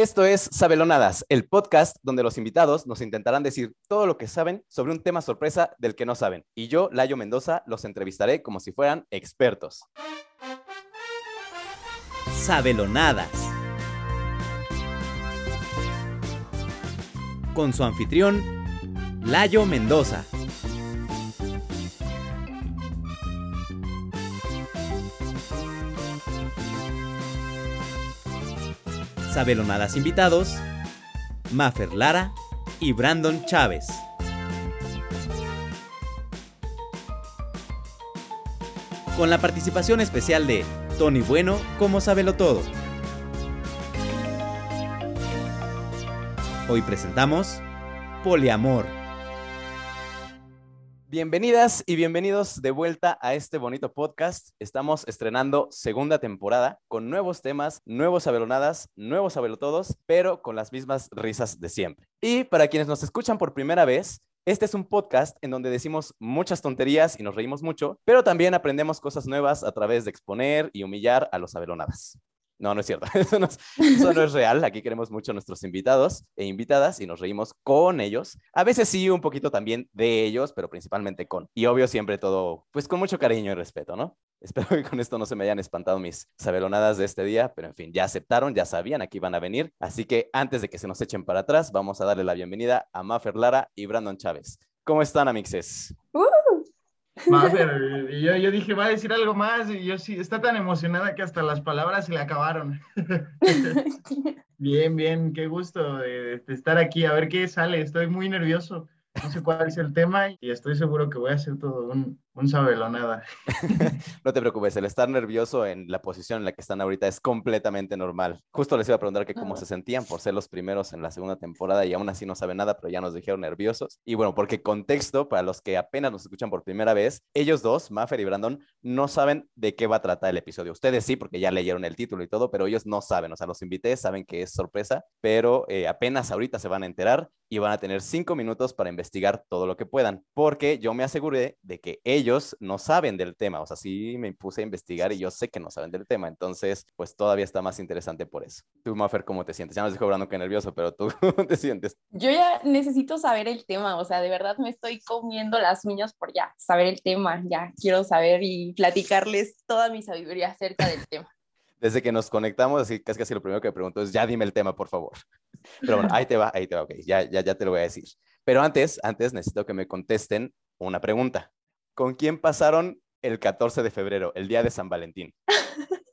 Esto es Sabelonadas, el podcast donde los invitados nos intentarán decir todo lo que saben sobre un tema sorpresa del que no saben. Y yo, Layo Mendoza, los entrevistaré como si fueran expertos. Sabelonadas. Con su anfitrión, Layo Mendoza. Sabelonadas invitados, Maffer Lara y Brandon Chávez. Con la participación especial de Tony Bueno como Sabelo Todo. Hoy presentamos Poliamor. Bienvenidas y bienvenidos de vuelta a este bonito podcast. Estamos estrenando segunda temporada con nuevos temas, nuevos sabelonadas, nuevos sabelotodos, pero con las mismas risas de siempre. Y para quienes nos escuchan por primera vez, este es un podcast en donde decimos muchas tonterías y nos reímos mucho, pero también aprendemos cosas nuevas a través de exponer y humillar a los sabelonadas. No, no es cierto. Eso no es, real. Aquí queremos mucho a nuestros invitados e invitadas y nos reímos con ellos. A veces sí, un poquito también de ellos, pero principalmente con. Y obvio, siempre todo, pues con mucho cariño y respeto, ¿no? Espero que con esto no se me hayan espantado mis sabelonadas de este día, pero en fin, ya aceptaron, ya sabían, aquí van a venir. Así que antes de que se nos echen para atrás, vamos a darle la bienvenida a Mafer Lara y Brandon Chávez. ¿Cómo están, amixes? Uh, y yo, yo, dije, va a decir algo más, y yo sí, está tan emocionada que hasta las palabras se le acabaron. bien, bien, qué gusto de, estar aquí, a ver qué sale, estoy muy nervioso, no sé cuál es el tema y estoy seguro que voy a hacer todo un, un sabelonada. no te preocupes, el estar nervioso en la posición en la que están ahorita es completamente normal. Justo les iba a preguntar que cómo se sentían por ser los primeros en la segunda temporada y aún así no saben nada, pero ya nos dijeron nerviosos. Y bueno, porque contexto, para los que apenas nos escuchan por primera vez, ellos dos, Maffer y Brandon, no saben de qué va a tratar el episodio. Ustedes sí, porque ya leyeron el título y todo, pero ellos no saben. O sea, los invité, saben que es sorpresa, pero eh, apenas ahorita se van a enterar y van a tener cinco minutos para investigar todo lo que puedan, porque yo me aseguré de que ellos ellos no saben del tema, o sea, sí me puse a investigar y yo sé que no saben del tema, entonces, pues todavía está más interesante por eso. Tú, Mafer, ¿cómo te sientes? Ya nos dijo Brando que nervioso, pero tú, ¿cómo te sientes? Yo ya necesito saber el tema, o sea, de verdad me estoy comiendo las uñas por ya saber el tema, ya quiero saber y platicarles toda mi sabiduría acerca del tema. Desde que nos conectamos, así casi casi lo primero que me pregunto es, ya dime el tema, por favor. Pero bueno, ahí te va, ahí te va, ok, ya, ya, ya te lo voy a decir. Pero antes, antes necesito que me contesten una pregunta. ¿Con quién pasaron el 14 de febrero, el día de San Valentín?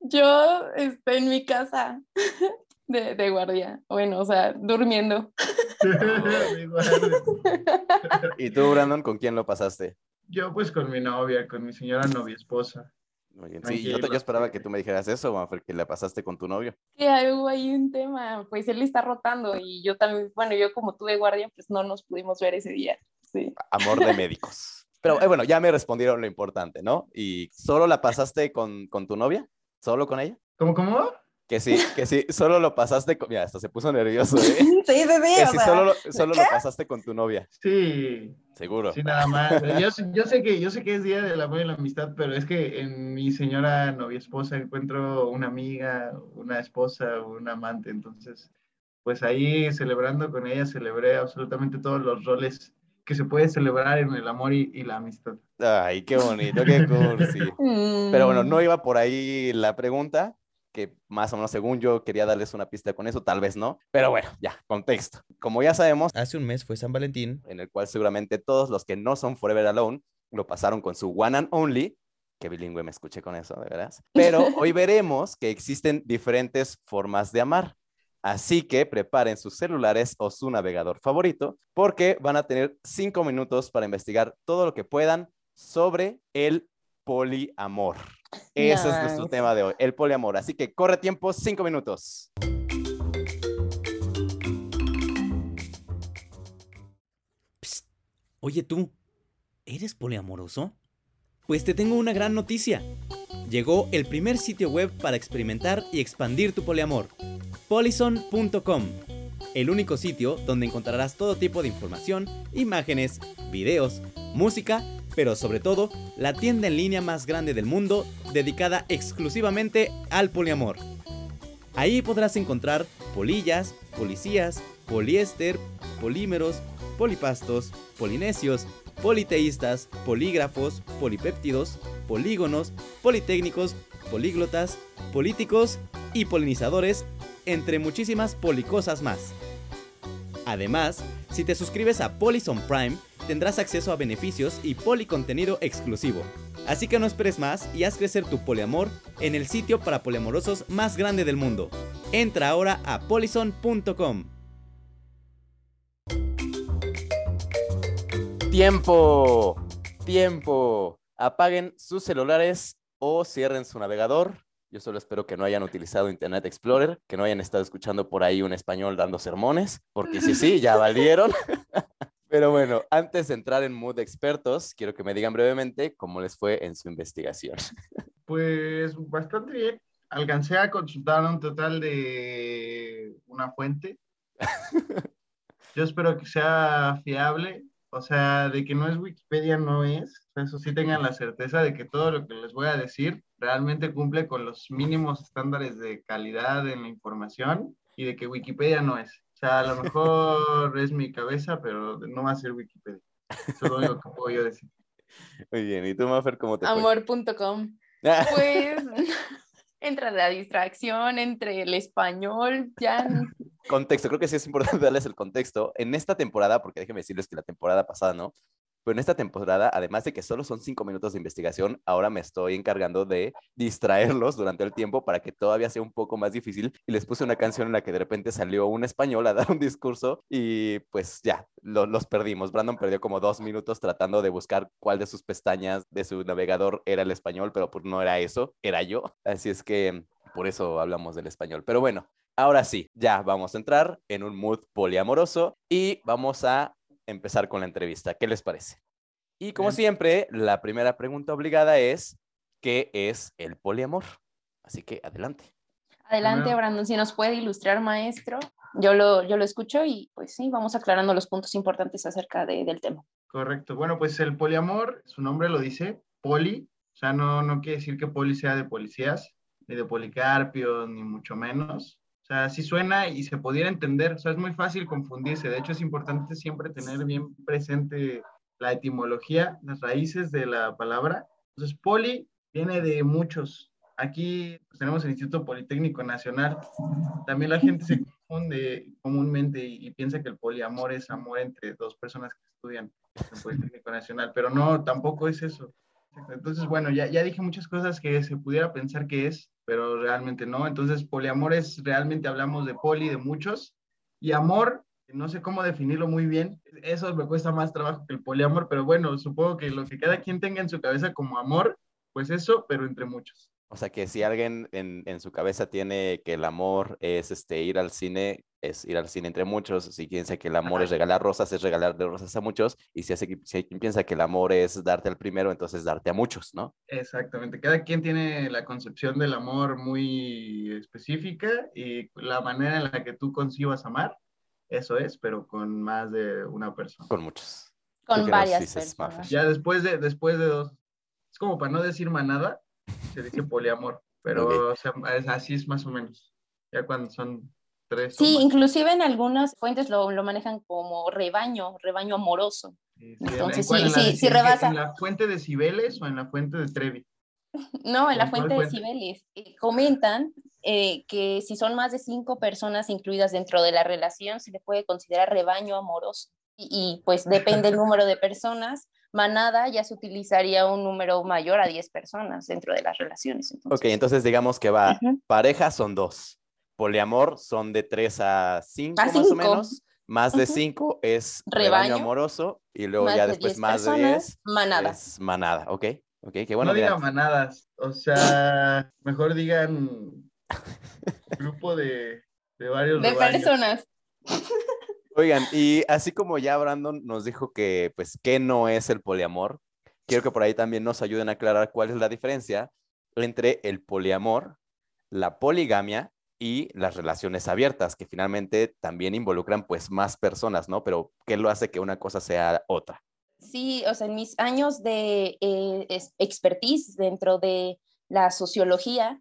Yo estoy en mi casa de, de guardia, bueno, o sea, durmiendo. ¿Y tú, Brandon, con quién lo pasaste? Yo pues con mi novia, con mi señora novia esposa. Muy bien. Sí, yo, yo, esperaba que tú me dijeras eso, porque la pasaste con tu novio. Que hubo ahí un tema, pues él está rotando y yo también, bueno, yo como tuve guardia, pues no nos pudimos ver ese día. Sí. Amor de médicos. Pero eh, bueno, ya me respondieron lo importante, ¿no? ¿Y solo la pasaste con, con tu novia? ¿Solo con ella? ¿Cómo, cómo? Que sí, que sí, solo lo pasaste con... Mira, hasta se puso nervioso, ¿eh? Sí, sí. Que sí, solo, solo lo pasaste con tu novia. Sí. Seguro. Sí, nada más. Yo, yo, sé que, yo sé que es Día del Amor y la Amistad, pero es que en mi señora novia esposa encuentro una amiga, una esposa, un amante, entonces, pues ahí celebrando con ella, celebré absolutamente todos los roles que se puede celebrar en el amor y, la amistad. Ay, qué bonito, qué cursi. Pero bueno, no iba por ahí la pregunta, que más o menos según yo quería darles una pista con eso, tal vez no. Pero bueno, ya, contexto. Como ya sabemos, hace un mes fue San Valentín, en el cual seguramente todos los que no son Forever Alone lo pasaron con su One and Only. Que bilingüe me escuché con eso, de veras. Pero hoy veremos que existen diferentes formas de amar. Así que preparen sus celulares o su navegador favorito porque van a tener cinco minutos para investigar todo lo que puedan sobre el poliamor. Ese es nuestro tema de hoy, el poliamor. Así que corre tiempo, cinco minutos. Oye tú, ¿eres poliamoroso? Pues te tengo una gran noticia. Llegó el primer sitio web para experimentar y expandir tu poliamor polison.com, el único sitio donde encontrarás todo tipo de información, imágenes, videos, música, pero sobre todo la tienda en línea más grande del mundo dedicada exclusivamente al poliamor. Ahí podrás encontrar polillas, policías, poliéster, polímeros, polipastos, polinesios, politeístas, polígrafos, polipéptidos, polígonos, politécnicos, políglotas, políticos y polinizadores, entre muchísimas policosas más. Además, si te suscribes a Polison Prime, tendrás acceso a beneficios y policontenido exclusivo. Así que no esperes más y haz crecer tu poliamor en el sitio para poliamorosos más grande del mundo. Entra ahora a polison.com. Tiempo, tiempo. Apaguen sus celulares o cierren su navegador. Yo solo espero que no hayan utilizado Internet Explorer, que no hayan estado escuchando por ahí un español dando sermones, porque sí, sí, ya valieron. Pero bueno, antes de entrar en mood de expertos, quiero que me digan brevemente cómo les fue en su investigación. Pues bastante bien. Alcancé a consultar un total de una fuente. Yo espero que sea fiable. O sea, de que no es Wikipedia, no es. Eso sí tengan la certeza de que todo lo que les voy a decir realmente cumple con los mínimos estándares de calidad en la información y de que Wikipedia no es. O sea, a lo mejor es mi cabeza, pero no va a ser Wikipedia. Eso es lo único que puedo yo decir. Muy bien, ¿y tú, Mafer, cómo te fue? Amor.com. Pues entra la distracción entre el español, ya. Contexto, creo que sí es importante darles el contexto. En esta temporada, porque déjenme decirles que la temporada pasada, ¿no? Pero en esta temporada, además de que solo son cinco minutos de investigación, ahora me estoy encargando de distraerlos durante el tiempo para que todavía sea un poco más difícil. Y les puse una canción en la que de repente salió un español a dar un discurso y pues ya, lo- los perdimos. Brandon perdió como dos minutos tratando de buscar cuál de sus pestañas de su navegador era el español, pero pues no era eso, era yo. Así es que por eso hablamos del español. Pero bueno, ahora sí, ya vamos a entrar en un mood poliamoroso y vamos a empezar con la entrevista. ¿Qué les parece? Y como Bien. siempre, la primera pregunta obligada es, ¿qué es el poliamor? Así que adelante. Adelante, Primero- Brandon, si nos puede ilustrar, maestro. Yo lo, yo lo escucho y pues sí, vamos aclarando los puntos importantes acerca de- del tema. Correcto. Bueno, pues el poliamor, su nombre lo dice, poli, o sea, no, no quiere decir que poli sea de policías, ni de policarpios, ni mucho menos. O sea, sí suena y se pudiera entender, o sea, es muy fácil confundirse. De hecho, es importante siempre tener bien presente la etimología, las raíces de la palabra. Entonces, poli viene de muchos. Aquí pues, tenemos el Instituto Politécnico Nacional. También la gente se confunde comúnmente y, y piensa que el poliamor es amor entre dos personas que estudian en el Politécnico Nacional, pero no, tampoco es eso. Entonces, bueno, ya, ya dije muchas cosas que se pudiera pensar que es, pero realmente no. Entonces, poliamor es, realmente hablamos de poli, de muchos, y amor, no sé cómo definirlo muy bien, eso me cuesta más trabajo que el poliamor, pero bueno, supongo que lo que cada quien tenga en su cabeza como amor, pues eso, pero entre muchos. O sea que si alguien en, en su cabeza tiene que el amor es este, ir al cine, es ir al cine entre muchos. Si piensa que el amor es regalar rosas, es regalar de rosas a muchos. Y si, hace, si alguien piensa que el amor es darte al primero, entonces darte a muchos, ¿no? Exactamente, cada quien tiene la concepción del amor muy específica y la manera en la que tú concibas amar, eso es, pero con más de una persona. Con muchos. Con ¿Tú qué nos varias dices, personas. Mafer? Ya después de, después de dos, es como para no decir manada, se dice poliamor, pero Ok. o sea, es- así es más o menos, ya cuando son tres. Sí, inclusive en algunas fuentes lo, lo manejan como rebaño, rebaño amoroso. Sí, sí, en- entonces en sí, sí, sí rebasa. ¿En la fuente de Cibeles o en la fuente de Trevi? No, en la ¿En cuál fuente de fuente? Cibeles eh, comentan eh, que si son más de cinco personas incluidas dentro de la relación, se le puede considerar rebaño amoroso. Y, y, pues depende el número de personas. Manada ya se utilizaría un número mayor a 10 personas dentro de las relaciones. Ok, entonces digamos que va, Ujú. pareja son dos. Poliamor son de tres a cinco A más o menos. Más de Ujú. cinco es rebaño, Rebaño. amoroso. Y luego más ya de después 10 más de personas, diez manada. es manada. Ok, ok, qué bueno. no digan manadas, o sea, mejor digan grupo de, de varios De rebaños. personas. Oigan, y así como ya Brandon nos dijo que, pues, ¿qué no es el poliamor? Quiero que por ahí también nos ayuden a aclarar cuál es la diferencia entre el poliamor, la poligamia y las relaciones abiertas, que finalmente también involucran, pues, más personas, ¿no? Pero, ¿qué lo hace que una cosa sea otra? Sí, o sea, en mis años de eh, expertise dentro de la sociología,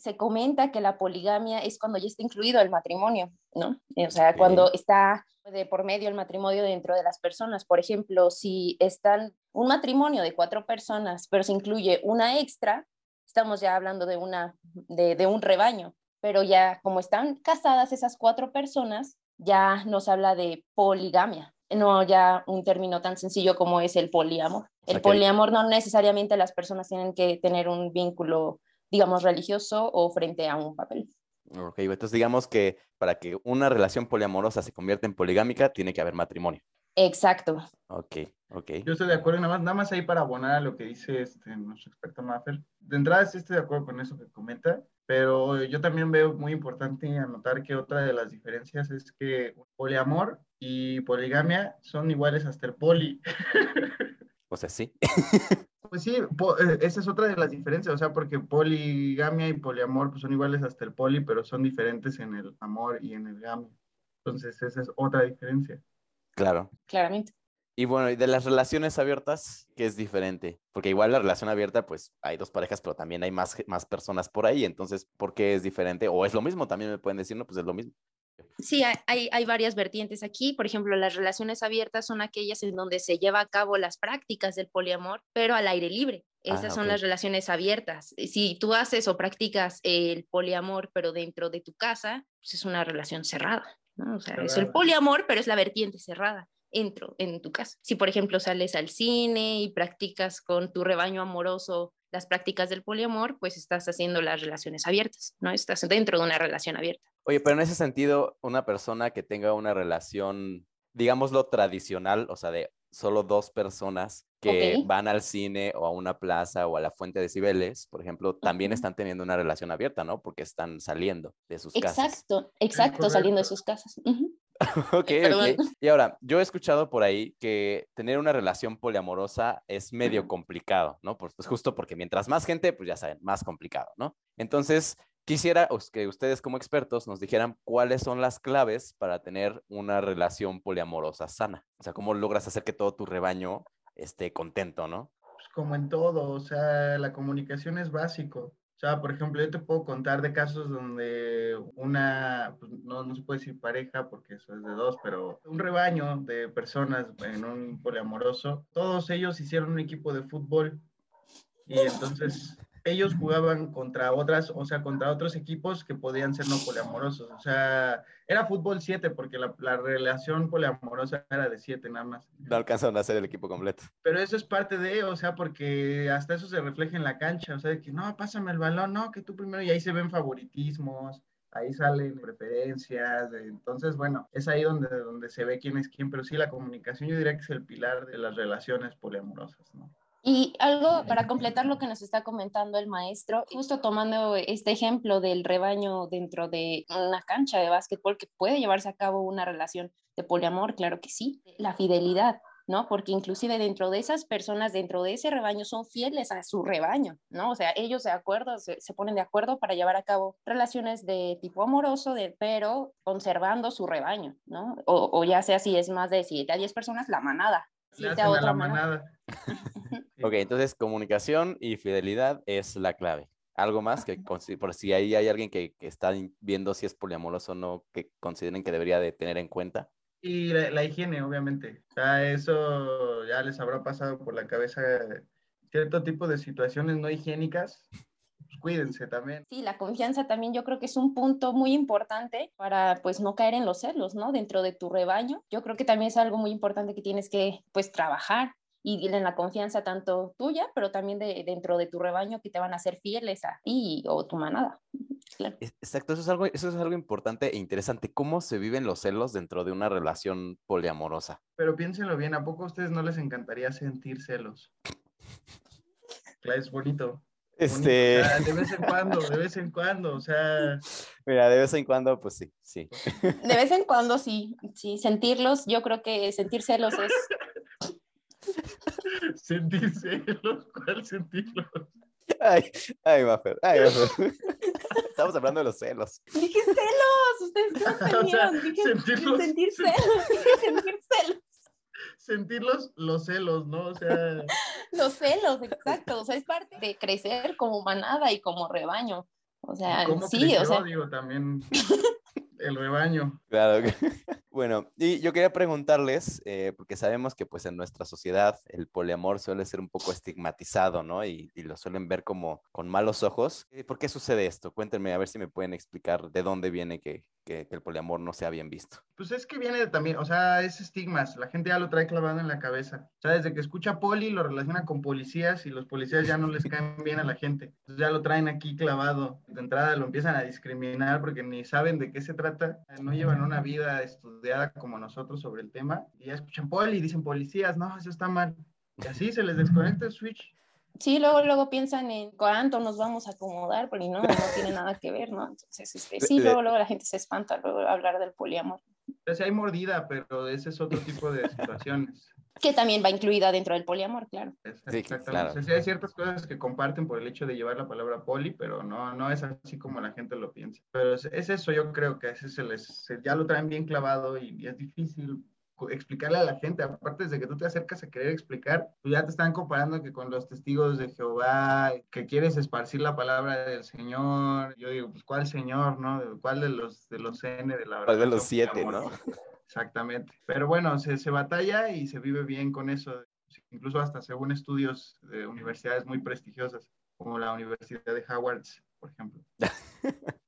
se comenta que la poligamia es cuando ya está incluido el matrimonio, ¿no? O sea, cuando está de por medio el matrimonio dentro de las personas. Por ejemplo, si están un matrimonio de cuatro personas, pero se incluye una extra, estamos ya hablando de, una, de, de un rebaño, pero ya como están casadas esas cuatro personas, ya nos habla de poligamia, no ya un término tan sencillo como es el poliamor. El poliamor no necesariamente las personas tienen que tener un vínculo, digamos, religioso o frente a un papel. Ok, entonces digamos que para que una relación poliamorosa se convierta en poligámica, tiene que haber matrimonio. Exacto. Ok, ok. Yo estoy de acuerdo, nada más, nada más ahí para abonar a lo que dice este, nuestro experto Maffer. De entrada sí estoy de acuerdo con eso que comenta, pero yo también veo muy importante anotar que otra de las diferencias es que poliamor y poligamia son iguales hasta el poli. O sea, sí. Pues sí, eh, esa es otra de las diferencias, o sea, porque poligamia y poliamor pues son iguales hasta el poli, pero son diferentes en el amor y en el gamia. Entonces, esa es otra diferencia. Claro. Claramente. Y bueno, y de las relaciones abiertas, ¿qué es diferente? Porque igual la relación abierta, pues hay dos parejas, pero también hay más, más personas por ahí. Entonces, ¿por qué es diferente? O es lo mismo, también me pueden decir, no, pues es lo mismo. Sí, hay, hay varias vertientes aquí. Por ejemplo, las relaciones abiertas son aquellas en donde se lleva a cabo las prácticas del poliamor, pero al aire libre. Esas ah, son las relaciones abiertas. Si tú haces o practicas el poliamor, pero dentro de tu casa, pues es una relación cerrada. ¿no? O sea, es el poliamor, pero es la vertiente cerrada entro en tu casa. Si, por ejemplo, sales al cine y practicas con tu rebaño amoroso las prácticas del poliamor, pues estás haciendo las relaciones abiertas, ¿no? Estás dentro de una relación abierta. Oye, pero en ese sentido, una persona que tenga una relación, digámoslo, tradicional, o sea, de solo dos personas que van al cine o a una plaza o a la fuente de Cibeles, por ejemplo, también están teniendo una relación abierta, ¿no? Porque están saliendo de sus casas. Exacto, exacto, saliendo de sus casas. ok, ok. Y ahora, yo he escuchado por ahí que tener una relación poliamorosa es medio complicado, ¿no? Pues, justo porque mientras más gente, pues ya saben, más complicado, ¿no? Entonces, quisiera que ustedes como expertos nos dijeran cuáles son las claves para tener una relación poliamorosa sana. O sea, cómo logras hacer que todo tu rebaño esté contento, ¿no? Pues como en todo, o sea, la comunicación es básico. O sea, por ejemplo, yo te puedo contar de casos donde una, pues no, no se puede decir pareja porque eso es de dos, pero un rebaño de personas en un poliamoroso, todos ellos hicieron un equipo de fútbol y entonces ellos jugaban contra otras, o sea, contra otros equipos que podían ser no poliamorosos. O sea, era fútbol 7 porque la, la, relación poliamorosa era de 7 nada más. No alcanzaron a hacer el equipo completo. Pero eso es parte de, o sea, porque hasta eso se refleja en la cancha. O sea, de que no, pásame el balón, no, que tú primero, y ahí se ven favoritismos. Ahí salen preferencias, entonces bueno, es ahí donde, donde se ve quién es quién, pero sí la comunicación yo diría que es el pilar de las relaciones poliamorosas, ¿no? Y algo para completar lo que nos está comentando el maestro, justo tomando este ejemplo del rebaño dentro de una cancha de básquetbol que puede llevarse a cabo una relación de poliamor, claro que sí, la fidelidad, ¿no? Porque inclusive dentro de esas personas, dentro de ese rebaño, son fieles a su rebaño, ¿no? O sea, ellos de acuerdo, se, ponen de acuerdo para llevar a cabo relaciones de tipo amoroso, de, pero conservando su rebaño, ¿no? O, o ya sea si es más de 7 a 10 personas, la manada. Siete a otra manada. Ok, entonces comunicación y fidelidad es la clave. ¿Algo más que por si ahí hay alguien que, está viendo si es poliamoroso o no, que consideren que debería de tener en cuenta? Y la, higiene, obviamente. O sea, eso ya les habrá pasado por la cabeza cierto tipo de situaciones no higiénicas. Pues cuídense también. Sí, la confianza también yo creo que es un punto muy importante para pues no caer en los celos, ¿no? Dentro de tu rebaño. Yo creo que también es algo muy importante que tienes que pues trabajar y en la confianza tanto tuya, pero también de, dentro de tu rebaño que te van a ser fieles a ti o tu manada. Exacto, eso es, algo, eso es algo importante e interesante. ¿Cómo se viven los celos dentro de una relación poliamorosa? Pero piénsenlo bien, ¿a poco a ustedes no les encantaría sentir celos? Claro, es bonito. Este... de vez en cuando, de vez en cuando, o sea... Mira, de vez en cuando, pues sí, sí. De vez en cuando, sí, sí, sentirlos, yo creo que sentir celos es Sentir celos, ¿cuál sentirlos? Ay, ay, Maffer, ay, Maffer. Estamos hablando de los celos. Dije celos, ustedes no entendieron. Dije sentirlos, sentir celos, dije sentir celos. Sentir los, los celos, ¿no? O sea. Los celos, exacto. O sea, es parte de crecer como manada y como rebaño. O sea, ¿Cómo sí, creció, o sea, digo, también el rebaño. Claro. que- Bueno, y yo quería preguntarles, eh, porque sabemos que pues en nuestra sociedad el poliamor suele ser un poco estigmatizado, ¿no? Y, y lo suelen ver como con malos ojos. Eh, ¿Por qué sucede esto? Cuéntenme, a ver si me pueden explicar de dónde viene que, que- que el poliamor no sea bien visto. Pues es que viene de también, o sea, es estigmas, la gente ya lo trae clavado en la cabeza. O sea, desde que escucha poli lo relaciona con policías y los policías ya no les caen bien a la gente. Entonces ya lo traen aquí clavado. De entrada lo empiezan a discriminar porque ni saben de qué se trata, no llevan una vida estudiada como nosotros sobre el tema. Y ya escuchan poli y dicen policías, no, eso está mal. Y así se les desconecta el switch. sí, luego, luego piensan en cuánto nos vamos a acomodar, porque no, no tiene nada que ver, ¿no? Entonces, este, sí, luego, luego la gente se espanta luego hablar del poliamor, Entonces hay mordida, pero ese es otro tipo de situaciones. que también va incluida dentro del poliamor, claro. Es- Sí, Exactamente. claro. O sea, hay ciertas cosas que comparten por el hecho de llevar la palabra poli, pero no, no es así como la gente lo piensa. Pero es, es eso, yo creo que ese se les, se- ya lo traen bien clavado y, y es difícil explicarle a la gente, aparte desde que tú te acercas a querer explicar, pues ya te están comparando que con los testigos de Jehová, que quieres esparcir la palabra del Señor, yo digo, pues ¿cuál Señor, no? ¿Cuál de los, de los N de la ¿Cuál de los siete, no? Exactamente. Pero bueno, se, se batalla y se vive bien con eso. Incluso hasta según estudios de universidades muy prestigiosas, como la Universidad de Howard, por ejemplo.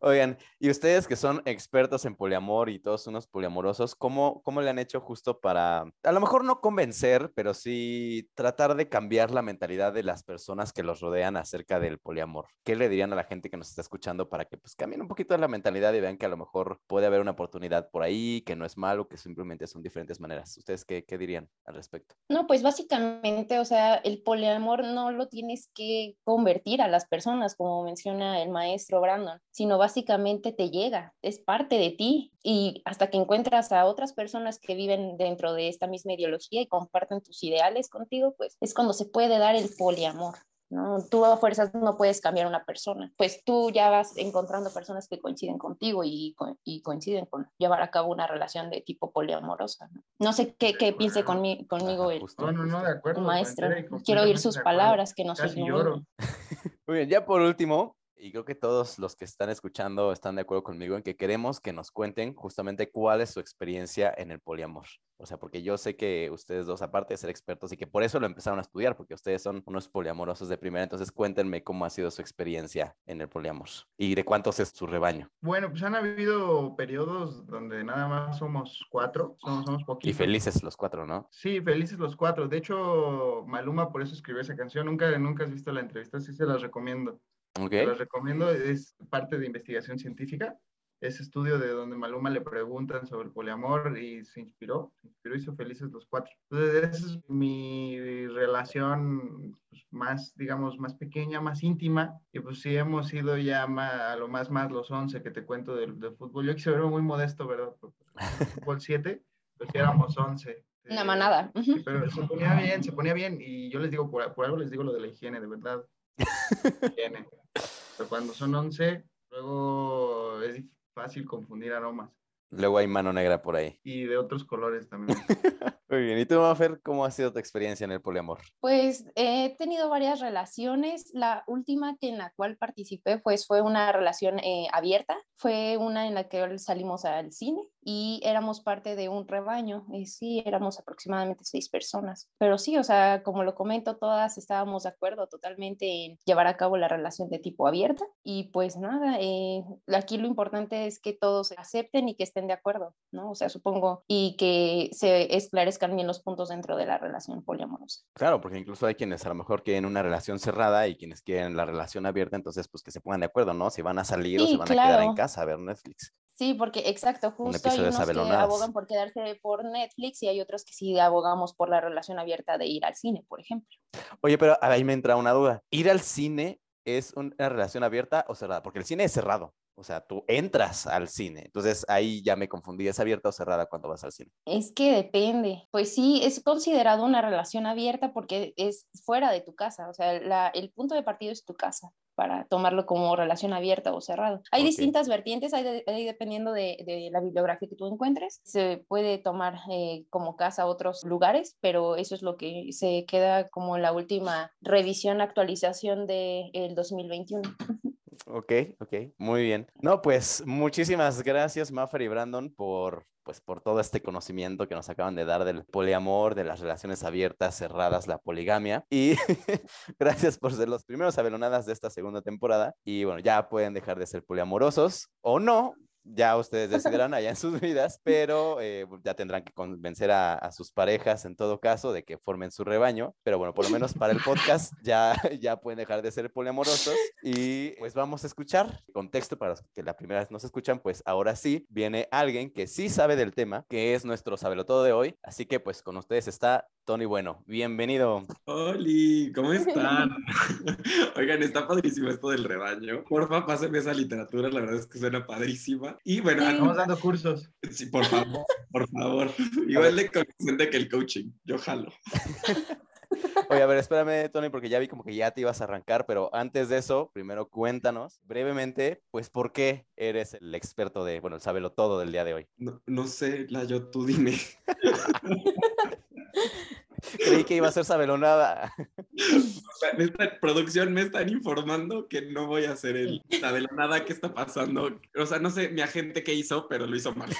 Oigan, y ustedes que son expertos en poliamor y todos unos poliamorosos, ¿cómo, ¿cómo le han hecho justo para, a lo mejor no convencer, pero sí tratar de cambiar la mentalidad de las personas que los rodean acerca del poliamor? ¿Qué le dirían a la gente que nos está escuchando para que pues cambien un poquito la mentalidad y vean que a lo mejor puede haber una oportunidad por ahí, que no es malo, que simplemente son diferentes maneras? ¿Ustedes qué, qué dirían al respecto? No, pues básicamente, o sea, el poliamor no lo tienes que convertir a las personas, como menciona el maestro Brandon, sino básicamente te llega, es parte de ti y hasta que encuentras a otras personas que viven dentro de esta misma ideología y comparten tus ideales contigo, pues es cuando se puede dar el poliamor. ¿no? Tú a fuerzas no puedes cambiar a una persona, pues tú ya vas encontrando personas que coinciden contigo y, y coinciden con llevar a cabo una relación de tipo poliamorosa. No, no sé qué, qué piense conmi- conmigo Ajá, el, justo, No, no, no, justo. de acuerdo. el maestro. Quiero oír sus palabras que no se Casi lloro. Muy bien, ya por último, y creo que todos los que están escuchando están de acuerdo conmigo en que queremos que nos cuenten justamente cuál es su experiencia en el poliamor. O sea, porque yo sé que ustedes dos, aparte de ser expertos y que por eso lo empezaron a estudiar, porque ustedes son unos poliamorosos de primera, entonces cuéntenme cómo ha sido su experiencia en el poliamor y de cuántos es su rebaño. Bueno, pues han habido periodos donde nada más somos cuatro, somos, somos Y poquitos. felices los cuatro, ¿no? Sí, felices los cuatro. De hecho, Maluma por eso escribió esa canción. Nunca, nunca has visto la entrevista, sí se las recomiendo. Ok. Te las recomiendo, es parte de investigación científica. Ese estudio de donde Maluma le preguntan sobre el poliamor y se inspiró, se inspiró y hizo felices los cuatro. Entonces, esa es mi relación pues, más, digamos, más pequeña, más íntima. Y pues sí, hemos ido ya ma- a lo más, más los 11 que te cuento del, del fútbol. Yo quise verme muy modesto, ¿verdad? Porque el fútbol 7, pues sí éramos 11. Una Eh, manada. Pero se ponía bien, se ponía bien. Y yo les digo, por, por algo les digo lo de la higiene, de verdad. Higiene. Pero cuando son 11, luego es fácil confundir aromas. Luego hay mano negra por ahí. Y de otros colores también. Muy bien. ¿Y tú, Mafer, cómo ha sido tu experiencia en el poliamor? Pues he tenido varias relaciones. La última que en la cual participé pues, fue una relación eh, abierta. Fue una en la que salimos al cine y éramos parte de un rebaño. Y sí, éramos aproximadamente seis personas. Pero sí, o sea, como lo comento, todas estábamos de acuerdo totalmente en llevar a cabo la relación de tipo abierta. Y pues nada, eh, aquí lo importante es que todos acepten y que estén de acuerdo, ¿no? O sea, supongo, y que se bien los puntos dentro de la relación poliamorosa. Claro, porque incluso hay quienes a lo mejor quieren una relación cerrada y quienes quieren la relación abierta, entonces pues que se pongan de acuerdo, ¿no? Si van a salir o Sí, se van a quedar en claro. casa a ver Netflix. Sí, porque exacto, justo hay episodio de unos que abogan por quedarse por Netflix y hay otros que sí abogamos por la relación abierta de ir al cine, por ejemplo. Oye, pero ahí me entra una duda. ¿Ir al cine es una relación abierta o cerrada? Porque el cine es cerrado. O sea, tú entras al cine. Entonces ahí ya me confundí. ¿Es abierta o cerrada cuando vas al cine? Es que depende. Pues sí, es considerado una relación abierta porque es fuera de tu casa. O sea, la- el punto de partida es tu casa para tomarlo como relación abierta o cerrado. Hay distintas vertientes, hay, de- hay dependiendo de, de la bibliografía que tú encuentres. Se puede tomar eh, como casa otros lugares, pero eso es lo que se queda como la última revisión, actualización del 2021. Ok, ok, muy bien. No, pues muchísimas gracias, Maffer y Brandon, por, pues, por todo este conocimiento que nos acaban de dar del poliamor, de las relaciones abiertas, cerradas, la poligamia. Y gracias por ser los primeros avelonadas de esta segunda temporada. Y bueno, ya pueden dejar de ser poliamorosos o no, ya ustedes decidirán allá en sus vidas, pero eh, ya tendrán que convencer a, sus parejas en todo caso de que formen su rebaño. Pero bueno, por lo menos para el podcast ya, ya pueden dejar de ser poliamorosos y pues vamos a escuchar. Contexto para los que la primera vez nos escuchan, pues ahora sí viene alguien que sí sabe del tema, que es nuestro sabelotodo de hoy. Así que pues con ustedes está Tony Bueno. Bienvenido. Oli, ¿cómo están? Oigan, está padrísimo esto del rebaño. Porfa, pásenme esa literatura, la verdad es que suena padrísima. Y bueno, estamos dando cursos. Sí, por favor, por favor. Igual de consciente que el coaching. Yo jalo. Oye, a ver, espérame, Tony, porque ya vi como que ya te ibas a arrancar, pero antes de eso, primero cuéntanos brevemente, pues, ¿por qué eres el experto de, bueno, el sábelo todo del día de hoy? No, no sé, Layo, tú dime. Creí que iba a ser sabelonada. Esta producción me están informando que no voy a hacer el sabelonada que está pasando. O sea, no sé mi agente qué hizo, pero lo hizo mal.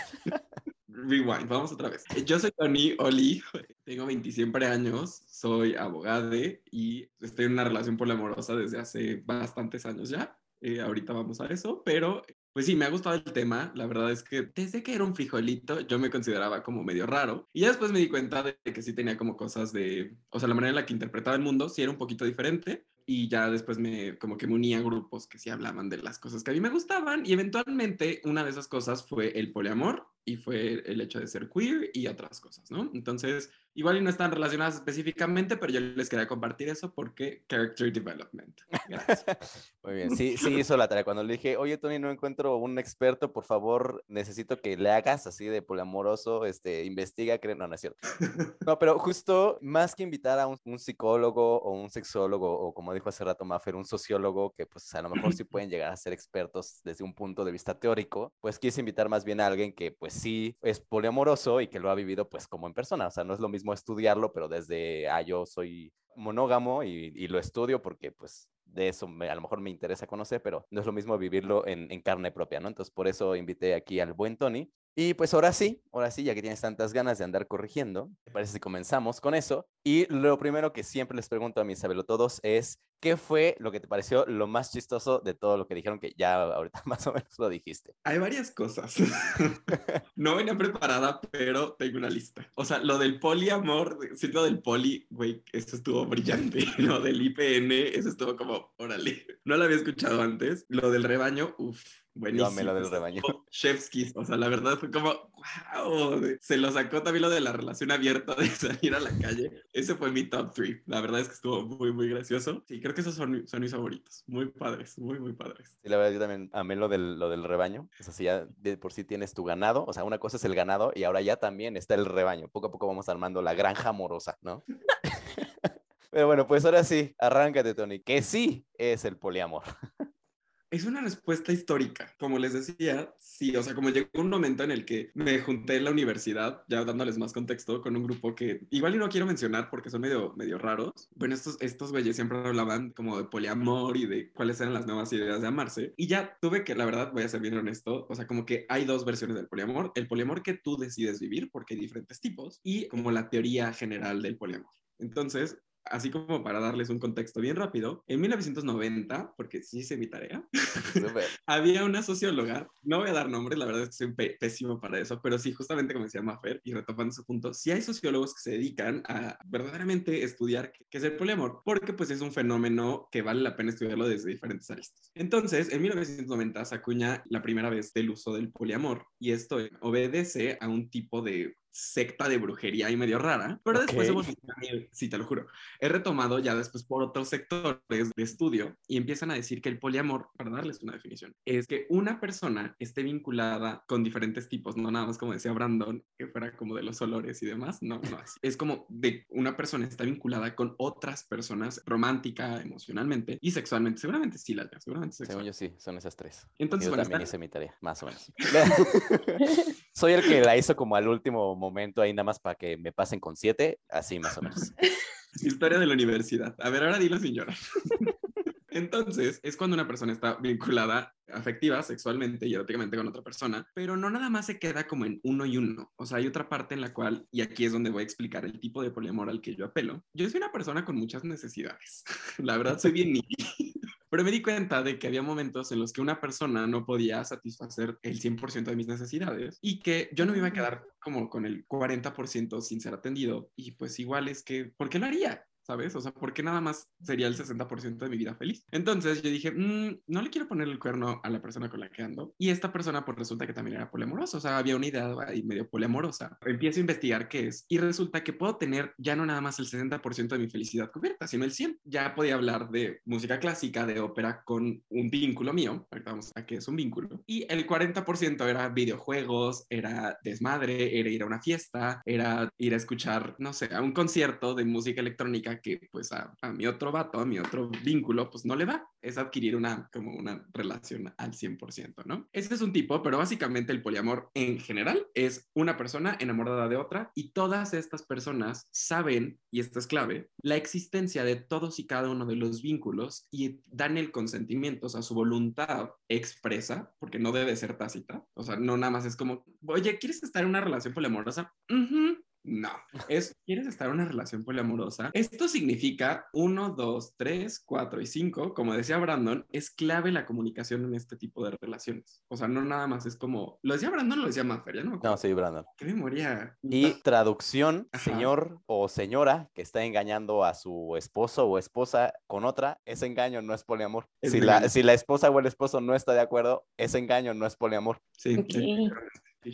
Rewind, vamos otra vez. Yo soy Tony Oli, tengo 27 años, soy abogado y estoy en una relación poliamorosa desde hace bastantes años ya. Eh, ahorita vamos a eso, pero pues sí, me ha gustado el tema. La verdad es que desde que era un frijolito yo me consideraba como medio raro. Y ya después me di cuenta de que sí tenía como cosas de, o sea, la manera en la que interpretaba el mundo sí era un poquito diferente. Y ya después me como que me unía a grupos que sí hablaban de las cosas que a mí me gustaban. Y eventualmente una de esas cosas fue el poliamor y fue el hecho de ser queer y otras cosas, ¿no? Entonces, igual y no están relacionadas específicamente, pero yo les quería compartir eso porque character development. Gracias. Muy bien, sí, sí hizo la tarea. Cuando le dije, oye, Tony, no encuentro un experto, por favor, necesito que le hagas así de poliamoroso, este, investiga, creo, no, no es cierto. No, pero justo más que invitar a un, psicólogo o un sexólogo, o como dijo hace rato Maffer, un sociólogo, que pues a lo mejor sí pueden llegar a ser expertos desde un punto de vista teórico, pues quise invitar más bien a alguien que pues sí es poliamoroso y que lo ha vivido pues como en persona. O sea, no es lo mismo estudiarlo, pero desde, ah, yo soy monógamo y, lo estudio porque pues de eso a lo mejor me interesa conocer, pero no es lo mismo vivirlo en, carne propia, ¿no? Entonces por eso invité aquí al buen Tony y pues ahora sí, ahora sí, ya que tienes tantas ganas de andar corrigiendo, me parece que comenzamos con eso. Y lo primero que siempre les pregunto a mis todos es, ¿qué fue lo que te pareció lo más chistoso de todo lo que dijeron que ya ahorita más o menos lo dijiste? Hay varias cosas. no venía preparada, pero tengo una lista. O sea, lo del poliamor, siendo del poli, güey, esto estuvo brillante. Lo del IPN, eso estuvo como, órale. No lo había escuchado antes. Lo del rebaño, uff Buenísimo. Yo del rebaño. Chefskis, o sea, la verdad fue como, wow, se lo sacó también lo de la relación abierta de salir a la calle. Ese fue mi top 3. La verdad es que estuvo muy, muy gracioso. Sí, creo que esos son, son mis favoritos. Muy padres, muy, muy padres. Sí, la verdad yo también amé lo del, lo del rebaño. O sea, si ya de por sí tienes tu ganado, o sea, una cosa es el ganado y ahora ya también está el rebaño. Poco a poco vamos armando la granja amorosa, ¿no? Pero bueno, pues ahora sí, arráncate, Tony, que sí es el poliamor. Es una respuesta histórica. Como les decía, sí, o sea, como llegó un momento en el que me junté en la universidad, ya dándoles más contexto, con un grupo que igual y no quiero mencionar porque son medio, medio raros. Bueno, estos, estos güeyes siempre hablaban como de poliamor y de cuáles eran las nuevas ideas de amarse. Y ya tuve que, la verdad, voy a ser bien honesto, o sea, como que hay dos versiones del poliamor. El poliamor que tú decides vivir, porque hay diferentes tipos, y como la teoría general del poliamor. Entonces, así como para darles un contexto bien rápido, en 1990, porque sí hice mi tarea, había una socióloga, no voy a dar nombres, la verdad es que soy pésimo para eso, pero sí, justamente como decía Maffer, y retomando su punto, sí hay sociólogos que se dedican a verdaderamente estudiar qué es el poliamor, porque pues es un fenómeno que vale la pena estudiarlo desde diferentes aristas. Entonces, en 1990 se acuña la primera vez del uso del poliamor, y esto obedece a un tipo de secta de brujería y medio rara, pero después hemos, sí, te lo juro, he retomado ya después por otros sectores de estudio y empiezan a decir que el poliamor, para darles una definición, es que una persona esté vinculada con diferentes tipos, no nada más como decía Brandon, que fuera como de los olores y demás, no, no es. Es como de una persona está vinculada con otras personas romántica, emocionalmente y sexualmente. Seguramente sí las seguramente Según yo sí, son esas tres. Entonces, yo también hice mi tarea, más o menos. Soy el que la hizo como al último momento momento ahí nada más para que me pasen con siete, así más o menos. Historia de la universidad. A ver, ahora dilo, señora. Entonces, es cuando una persona está vinculada afectiva, sexualmente y eróticamente con otra persona, pero no nada más se queda como en uno y uno. O sea, hay otra parte en la cual, y aquí es donde voy a explicar el tipo de poliamor al que yo apelo. Yo soy una persona con muchas necesidades. La verdad, soy bien needy. Pero me di cuenta de que había momentos en los que una persona no podía satisfacer el 100% de mis necesidades y que yo no me iba a quedar como con el 40% sin ser atendido. Y pues igual es que, ¿por qué lo haría? ¿Sabes? O sea, ¿por qué nada más sería el 60% de mi vida feliz? Entonces yo dije, mm, no le quiero poner el cuerno a la persona con la que ando. Y esta persona, pues resulta que también era poliamorosa, o sea, había una idea ahí medio poliamorosa. Empiezo a investigar qué es y resulta que puedo tener ya no nada más el 60% de mi felicidad cubierta, sino el 100%. Ya podía hablar de música clásica, de ópera con un vínculo mío, ahorita vamos a qué es un vínculo, y el 40% era videojuegos, era desmadre, era ir a una fiesta, era ir a escuchar, no sé, a un concierto de música electrónica que pues a, mi otro vato, a mi otro vínculo, pues no le va. Es adquirir una, como una relación al 100%, ¿no? Este es un tipo, pero básicamente el poliamor en general es una persona enamorada de otra y todas estas personas saben, y esto es clave, la existencia de todos y cada uno de los vínculos y dan el consentimiento, o sea, su voluntad expresa, porque no debe ser tácita, o sea, no nada más es como, oye, ¿quieres estar en una relación poliamorosa? Uh no, es, ¿quieres estar en una relación poliamorosa? Esto significa uno, dos, tres, cuatro y cinco. Como decía Brandon, es clave la comunicación en este tipo de relaciones. O sea, no nada más es como, ¿lo decía Brandon o lo decía Maffer? no No, sí, Brandon. ¿Qué memoria? Y traducción, señor o señora que está engañando a su esposo o esposa con otra, ese engaño no es poliamor. si, la, si la esposa o el esposo no está de acuerdo, ese engaño no es poliamor. Sí,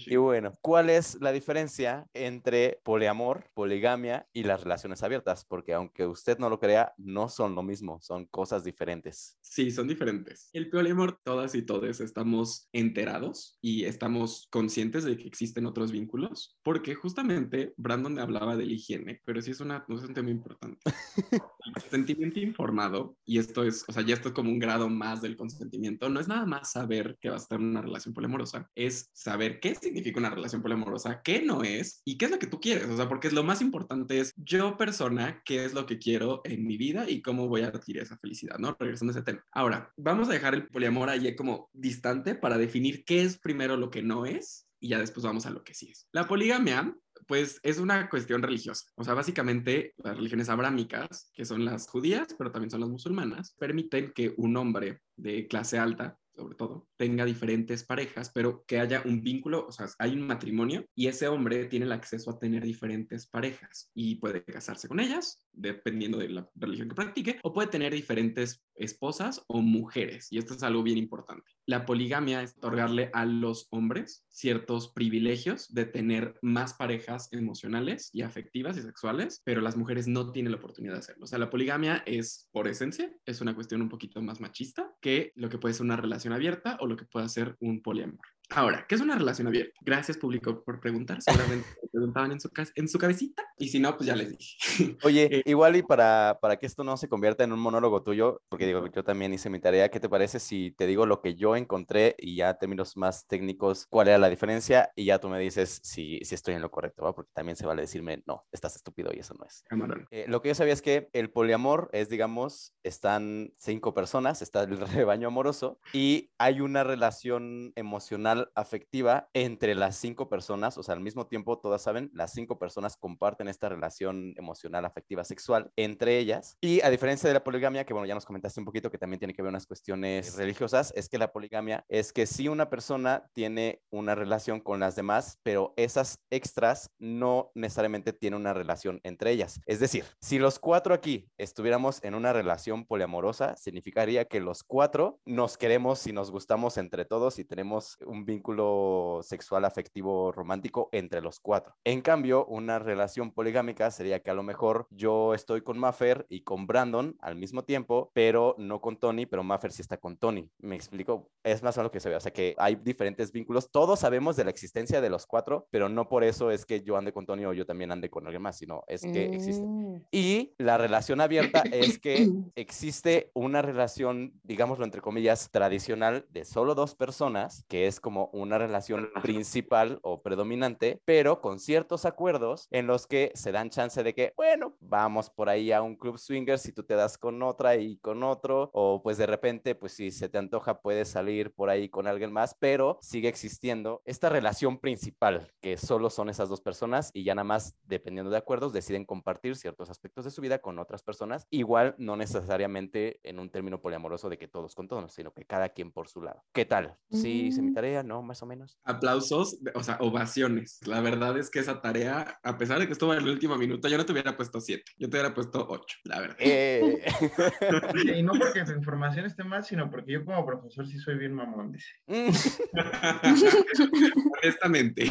y bueno, ¿cuál es la diferencia entre poliamor, poligamia y las relaciones abiertas? Porque aunque usted no lo crea, no son lo mismo, son cosas diferentes. Sí, son diferentes. El poliamor, todas y todos estamos enterados y estamos conscientes de que existen otros vínculos, porque justamente Brandon hablaba de la higiene, pero sí es, una, es un tema importante. El consentimiento informado, y esto es, o sea, ya esto es como un grado más del consentimiento, no es nada más saber que vas a estar en una relación poliamorosa, es saber qué significa una relación poliamorosa, qué no es y qué es lo que tú quieres. O sea, porque lo más importante es yo persona, qué es lo que quiero en mi vida y cómo voy a adquirir esa felicidad, ¿no? Regresando a ese tema. Ahora, vamos a dejar el poliamor ahí como distante para definir qué es primero lo que no es y ya después vamos a lo que sí es. La poligamia pues es una cuestión religiosa. O sea, básicamente las religiones abrámicas, que son las judías, pero también son las musulmanas, permiten que un hombre de clase alta sobre todo, tenga diferentes parejas, pero que haya un vínculo, o sea, hay un matrimonio y ese hombre tiene el acceso a tener diferentes parejas y puede casarse con ellas, dependiendo de la religión que practique, o puede tener diferentes esposas o mujeres. Y esto es algo bien importante. La poligamia es otorgarle a los hombres ciertos privilegios de tener más parejas emocionales y afectivas y sexuales, pero las mujeres no tienen la oportunidad de hacerlo. O sea, la poligamia es, por esencia, es una cuestión un poquito más machista que lo que puede ser una relación abierta o lo que puede ser un poliamor. Ahora, ¿qué es una relación abierta? Gracias, público, por preguntar. Seguramente preguntaban en su, en su cabecita. Y si no, pues ya les dije. Oye, eh, igual y para, para que esto no se convierta en un monólogo tuyo, porque digo, yo también hice mi tarea, ¿qué te parece si te digo lo que yo encontré y ya términos más técnicos, cuál era la diferencia y ya tú me dices si, si estoy en lo correcto, ¿va? Porque también se vale decirme, no, estás estúpido y eso no es. Eh, lo que yo sabía es que el poliamor es, digamos, están cinco personas, está el rebaño amoroso y hay una relación emocional afectiva entre las cinco personas, o sea, al mismo tiempo, todas saben, las cinco personas comparten esta relación emocional, afectiva, sexual entre ellas. Y a diferencia de la poligamia, que bueno, ya nos comentaste un poquito que también tiene que ver unas cuestiones religiosas, es que la poligamia es que si una persona tiene una relación con las demás, pero esas extras no necesariamente tienen una relación entre ellas. Es decir, si los cuatro aquí estuviéramos en una relación poliamorosa, significaría que los cuatro nos queremos y nos gustamos entre todos y tenemos un vínculo sexual, afectivo, romántico entre los cuatro. En cambio, una relación poligámica sería que a lo mejor yo estoy con Maffer y con Brandon al mismo tiempo, pero no con Tony, pero Maffer sí está con Tony. ¿Me explico? Es más o menos lo que se ve. O sea, que hay diferentes vínculos. Todos sabemos de la existencia de los cuatro, pero no por eso es que yo ande con Tony o yo también ande con alguien más, sino es que existe. Mm. Y la relación abierta es que existe una relación, digámoslo entre comillas, tradicional de solo dos personas, que es como como una relación principal o predominante, pero con ciertos acuerdos en los que se dan chance de que, bueno, vamos por ahí a un club swinger si tú te das con otra y con otro, o pues de repente, pues si se te antoja, puedes salir por ahí con alguien más, pero sigue existiendo esta relación principal, que solo son esas dos personas y ya nada más, dependiendo de acuerdos, deciden compartir ciertos aspectos de su vida con otras personas, igual no necesariamente en un término poliamoroso de que todos con todos, sino que cada quien por su lado. ¿Qué tal? ¿Sí hice mi Mm. ¿No? Más o menos. Aplausos, o sea, ovaciones. La verdad es que esa tarea, a pesar de que estuvo en el último minuto, yo no te hubiera puesto siete, yo te hubiera puesto ocho, la verdad. Eh, Y no porque tu información esté mal, sino porque yo como profesor sí soy bien mamón, dice. Honestamente.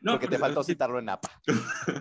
No, porque te faltó citarlo en APA.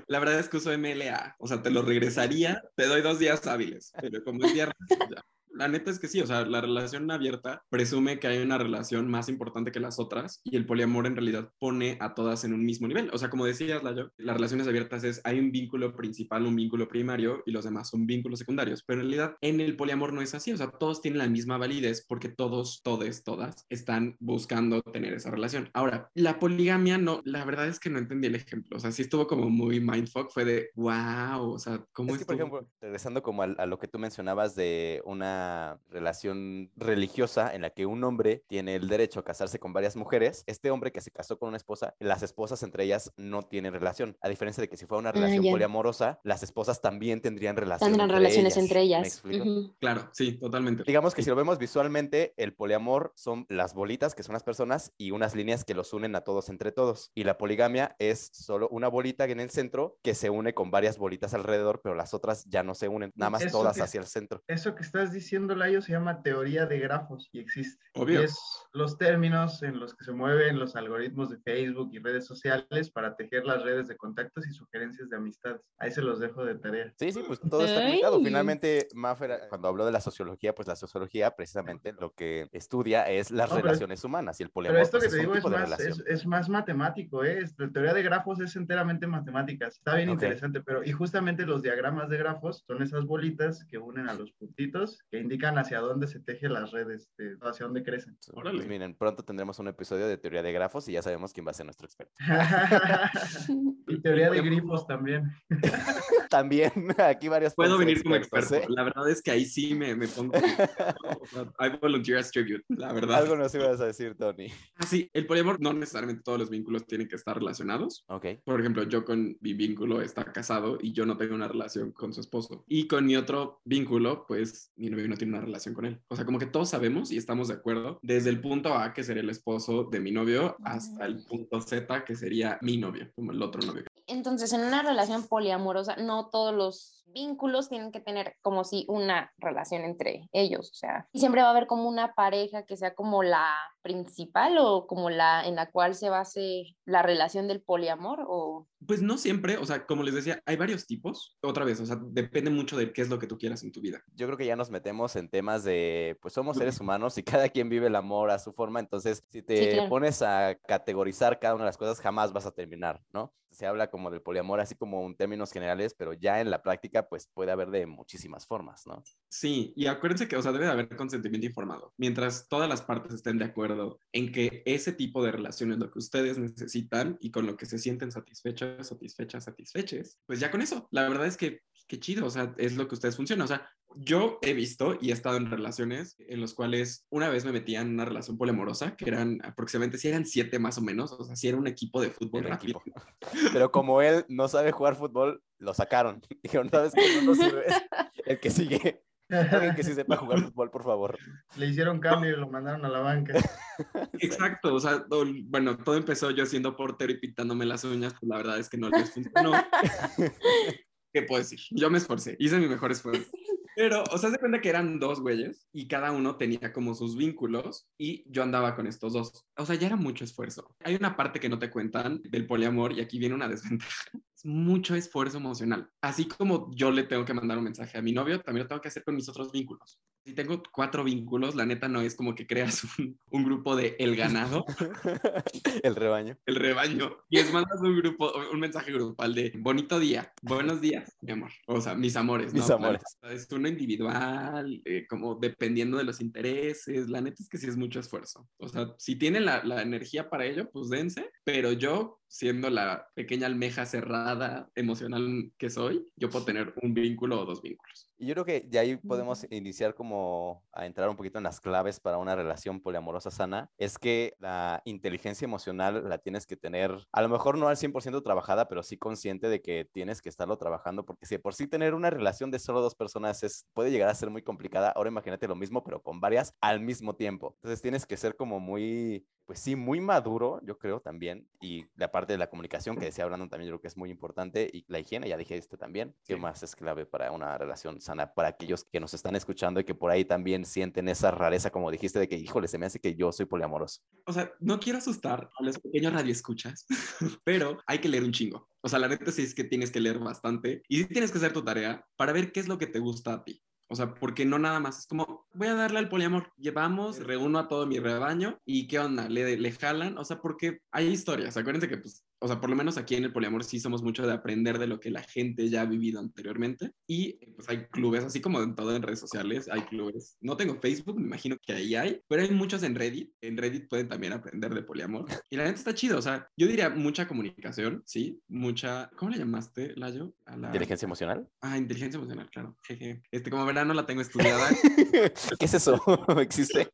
La verdad es que uso MLA, o sea, te lo regresaría, te doy dos días hábiles, pero como es viernes, ya. La neta es que sí, o sea, la relación abierta presume que hay una relación más importante que las otras y el poliamor en realidad pone a todas en un mismo nivel. O sea, como decías, Layo, las relaciones abiertas es, hay un vínculo principal, un vínculo primario y los demás son vínculos secundarios, pero en realidad en el poliamor no es así, o sea, todos tienen la misma validez porque todos, todes, todas están buscando tener esa relación. Ahora, la poligamia no, la verdad es que no entendí el ejemplo, o sea, sí estuvo como muy mindfuck, fue de, wow, o sea, ¿cómo Es que, por ejemplo, regresando como al- a, lo que tú mencionabas de una relación religiosa en la que un hombre tiene el derecho a casarse con varias mujeres, este hombre que se casó con una esposa, las esposas entre ellas no tienen relación. A diferencia de que si fuera una relación ya. poliamorosa, las esposas también tendrían relación Tendrán entre relaciones ellas. entre ¿Me ellas. Ujú. Claro, sí, totalmente. Digamos que si lo vemos visualmente, el poliamor son las bolitas, que son las personas, y unas líneas que los unen a todos entre todos. Y la poligamia es solo una bolita en el centro que se une con varias bolitas alrededor, pero las otras ya no se unen, nada más Eso todas que- hacia el centro. Eso que estás diciendo, Layo, se llama teoría de grafos y existe. Obvio. Y es los términos en los que se mueven los algoritmos de Facebook y redes sociales para tejer las redes de contactos y sugerencias de amistades. Ahí se los dejo de tarea. Sí, sí, pues todo está conectado. Finalmente, Maffer, cuando habló de la sociología, pues la sociología precisamente lo que estudia es las No, pero- relaciones humanas y el Pero poliamor esto pues, que te es digo es más, es, es más matemático, ¿eh? Es- La teoría de grafos es enteramente matemáticas. Está bien Ok. interesante, pero y justamente los diagramas de grafos son esas bolitas que unen a los puntitos que indican hacia dónde se tejen las redes, de- hacia dónde crecen. Pues Órale. miren, pronto tendremos un episodio de teoría de grafos y ya sabemos quién va a ser nuestro experto. y teoría de grifos también. También aquí varios Puedo venir como experto. ¿eh? La verdad es que ahí sí me, me pongo. I volunteer as tribute, la verdad. Algo nos ibas a decir, Tony. Ah, sí, el poliamor no necesariamente todos los vínculos tienen que estar relacionados. Ok. Por ejemplo, yo con mi vínculo está casado y yo no tengo una relación con su esposo. Y con mi otro vínculo, pues mi novio no tiene una relación con él. O sea, como que todos sabemos y estamos de acuerdo desde el punto A, que sería el esposo de mi novio, hasta el punto Z, que sería mi novio, como el otro novio. Entonces, en una relación poliamorosa, no todos los vínculos tienen que tener como si una relación entre ellos, o sea, y siempre va a haber como una pareja que sea como la principal o como la en la cual se base la relación del poliamor o Pues no siempre, o sea, como les decía, hay varios tipos. Otra vez, o sea, depende mucho de qué es lo que tú quieras en tu vida. Yo creo que ya nos metemos en temas de, pues somos seres humanos y cada quien vive el amor a su forma, entonces si te claro. pones a categorizar cada una de las cosas, jamás vas a terminar, ¿no? Se habla como del poliamor así como en términos generales, pero ya en la práctica pues puede haber de muchísimas formas, ¿no? Sí, y acuérdense que, o sea, debe de haber consentimiento informado. Mientras todas las partes estén de acuerdo en que ese tipo de relación es lo que ustedes necesitan y con lo que se sienten satisfechas, satisfechas, satisfeches, pues ya con eso. La verdad es que, qué chido, o sea, es lo que ustedes funcionan. O sea, yo he visto y he estado en relaciones en los cuales una vez me metía en una relación poliamorosa, que eran aproximadamente, si eran siete más o menos, o sea, si era un equipo de fútbol rápido. equipo. Pero como él no sabe jugar fútbol, lo sacaron. Dijeron, ¿sabes qué? No nos sirves. El que sigue. Alguien que sí sepa jugar fútbol, por favor. Le hicieron cambio y lo mandaron a la banca. Exacto, o sea, todo- bueno, todo empezó yo siendo portero y pintándome las uñas, pues la verdad es que no les funcionó. ¿Qué puedo decir? Yo me esforcé, hice mi mejor esfuerzo. Pero, o sea, se cuenta que eran dos güeyes y cada uno tenía como sus vínculos y yo andaba con estos dos. O sea, ya era mucho esfuerzo. Hay una parte que no te cuentan del poliamor y aquí viene una desventaja. mucho esfuerzo emocional. Así como yo le tengo que mandar un mensaje a mi novio, también lo tengo que hacer con mis otros vínculos. Si tengo cuatro vínculos, la neta no es como que creas un, un grupo de el ganado, el rebaño. el rebaño, y es mandas un grupo, un mensaje grupal de bonito día, buenos días, mi amor. O sea, mis amores, ¿no? Mis amores. La neta, Es uno individual, eh, como dependiendo de los intereses. La neta es que sí es mucho esfuerzo. O sea, si tienen la, la energía para ello, pues dense, pero yo siendo la pequeña almeja cerrada emocional que soy, yo puedo tener un vínculo o dos vínculos. Y yo creo que de ahí podemos iniciar como a entrar un poquito en las claves para una relación poliamorosa sana. Es que la inteligencia emocional la tienes que tener, a lo mejor no al 100% trabajada, pero sí consciente de que tienes que estarlo trabajando, porque si de por sí tener una relación de solo dos personas es, puede llegar a ser muy complicada, ahora imagínate lo mismo, pero con varias al mismo tiempo. Entonces tienes que ser como muy, pues sí, muy maduro, yo creo también. Y la parte de la comunicación que decía Brandon también yo creo que es muy importante. Y la higiene, ya dije este también, que Sí. más es clave para una relación sana, para aquellos que nos están escuchando y que por ahí también sienten esa rareza, como dijiste, de que, híjole, se me hace que yo soy poliamoroso. O sea, no quiero asustar a los pequeños radioescuchas, pero hay que leer un chingo. O sea, la neta sí es que tienes que leer bastante y sí tienes que hacer tu tarea para ver qué es lo que te gusta a ti. O sea, porque no nada más es como, voy a darle al poliamor, llevamos, reúno a todo mi rebaño y qué onda, le, le jalan, o sea, porque hay historias, acuérdense que pues, o sea, por lo menos aquí en el poliamor sí somos mucho de aprender de lo que la gente ya ha vivido anteriormente y pues hay clubes, así como en todo en redes sociales, hay clubes. No tengo Facebook, me imagino que ahí hay, pero hay muchos en Reddit. En Reddit pueden también aprender de poliamor y la gente está chido, o sea, yo diría mucha comunicación, sí, mucha, ¿cómo le llamaste, Layo? A la... ¿Inteligencia emocional? Ah, inteligencia emocional, claro. Jeje. Este, como verano la tengo estudiada. ¿Qué es eso? ¿Existe?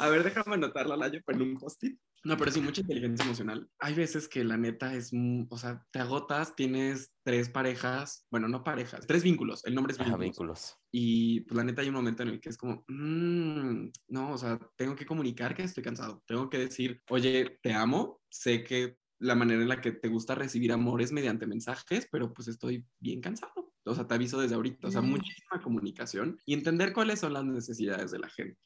A ver, déjame anotarla, Layo, en un post-it. No, pero sí, mucha inteligencia emocional. Hay veces que la neta es, o sea, te agotas, tienes tres parejas, bueno, no parejas, tres vínculos, el nombre es Ajá, vínculos. vínculos. Y pues la neta hay un momento en el que es como, "Mm, no, o sea, tengo que comunicar que estoy cansado. Tengo que decir, oye, te amo, sé que la manera en la que te gusta recibir amor es mediante mensajes, pero pues estoy bien cansado. O sea, te aviso desde ahorita. O sea, Mm. muchísima comunicación y entender cuáles son las necesidades de la gente.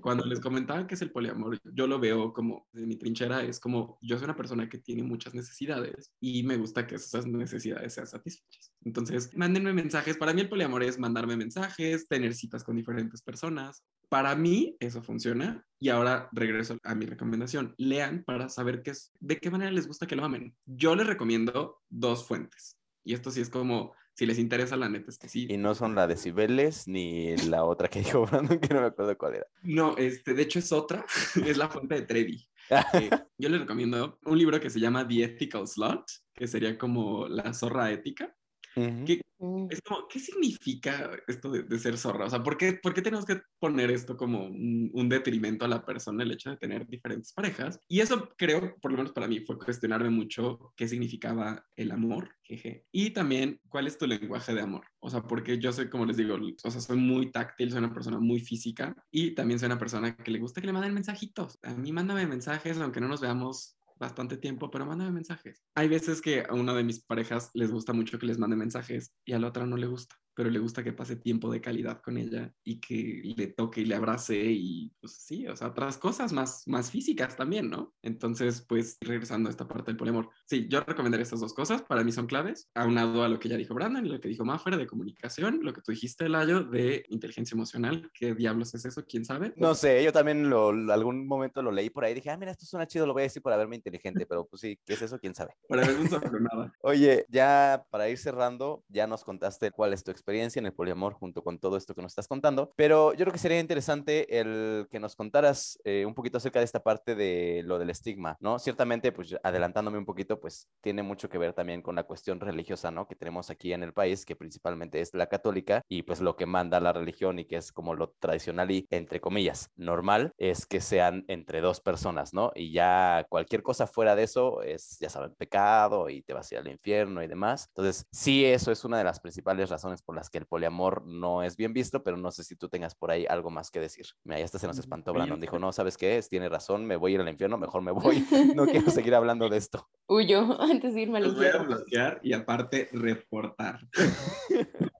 Cuando les comentaba que es el poliamor, yo lo veo como, de mi trinchera, es como, yo soy una persona que tiene muchas necesidades y me gusta que esas necesidades sean satisfechas. Entonces, mándenme mensajes. Para mí el poliamor es mandarme mensajes, tener citas con diferentes personas. Para mí eso funciona y ahora regreso a mi recomendación. Lean para saber qué es, de qué manera les gusta que lo amen. Yo les recomiendo dos fuentes y esto sí es como, si les interesa, la neta es que sí. Y no son la de Cibeles ni la otra que dijo Brandon, que no me acuerdo cuál era. No, este, de hecho es otra, es la fuente de Trevi. Eh, yo les recomiendo un libro que se llama The Ethical Slut, que sería como la zorra ética. ¿Qué, es como, ¿qué significa esto de, de ser zorra? O sea, ¿por qué, por qué tenemos que poner esto como un, un detrimento a la persona, el hecho de tener diferentes parejas? Y eso creo, por lo menos para mí, fue cuestionarme mucho qué significaba el amor, jeje. Y también, ¿cuál es tu lenguaje de amor? O sea, porque yo soy, como les digo, o sea, soy muy táctil, soy una persona muy física y también soy una persona que le gusta que le manden mensajitos. A mí mándame mensajes, aunque no nos veamos bastante tiempo, pero mándame mensajes. Hay veces que a una de mis parejas les gusta mucho que les mande mensajes y a la otra no le gusta, pero le gusta que pase tiempo de calidad con ella y que le toque y le abrace y pues sí, o sea, otras cosas más, más físicas también, ¿no? Entonces, pues regresando a esta parte del poliamor, sí, yo recomendaría estas dos cosas, para mí son claves, aunado a lo que ya dijo Brandon y lo que dijo Maffer de comunicación, lo que tú dijiste, Layo, de inteligencia emocional, ¿qué diablos es eso? ¿Quién sabe? No sé, yo también lo, algún momento lo leí por ahí. Dije, ah, mira, esto suena chido, lo voy a decir para verme inteligente, pero pues sí, ¿qué es eso? ¿Quién sabe? Para ver un sobre nada. Oye, ya para ir cerrando, ya nos contaste cuál es tu experiencia en el poliamor junto con todo esto que nos estás contando, pero yo creo que sería interesante el que nos contaras eh, un poquito acerca de esta parte de lo del estigma, ¿no? Ciertamente, pues adelantándome un poquito, pues tiene mucho que ver también con la cuestión religiosa, ¿no? Que tenemos aquí en el país, que principalmente es la católica y pues lo que manda la religión y que es como lo tradicional y entre comillas normal es que sean entre dos personas, ¿no? Y ya cualquier cosa fuera de eso es, ya saben, pecado y te vas a ir al infierno y demás. Entonces, sí, eso es una de las principales razones por las que el poliamor no es bien visto, pero no sé si tú tengas por ahí algo más que decir. Mira, ya hasta se nos espantó Oye, Brandon. Dijo, no, ¿sabes qué? Es, tiene razón, me voy a ir al infierno, mejor me voy. No quiero seguir hablando de esto. Huyo antes de irme al Los voy a infierno. bloquear y aparte reportar.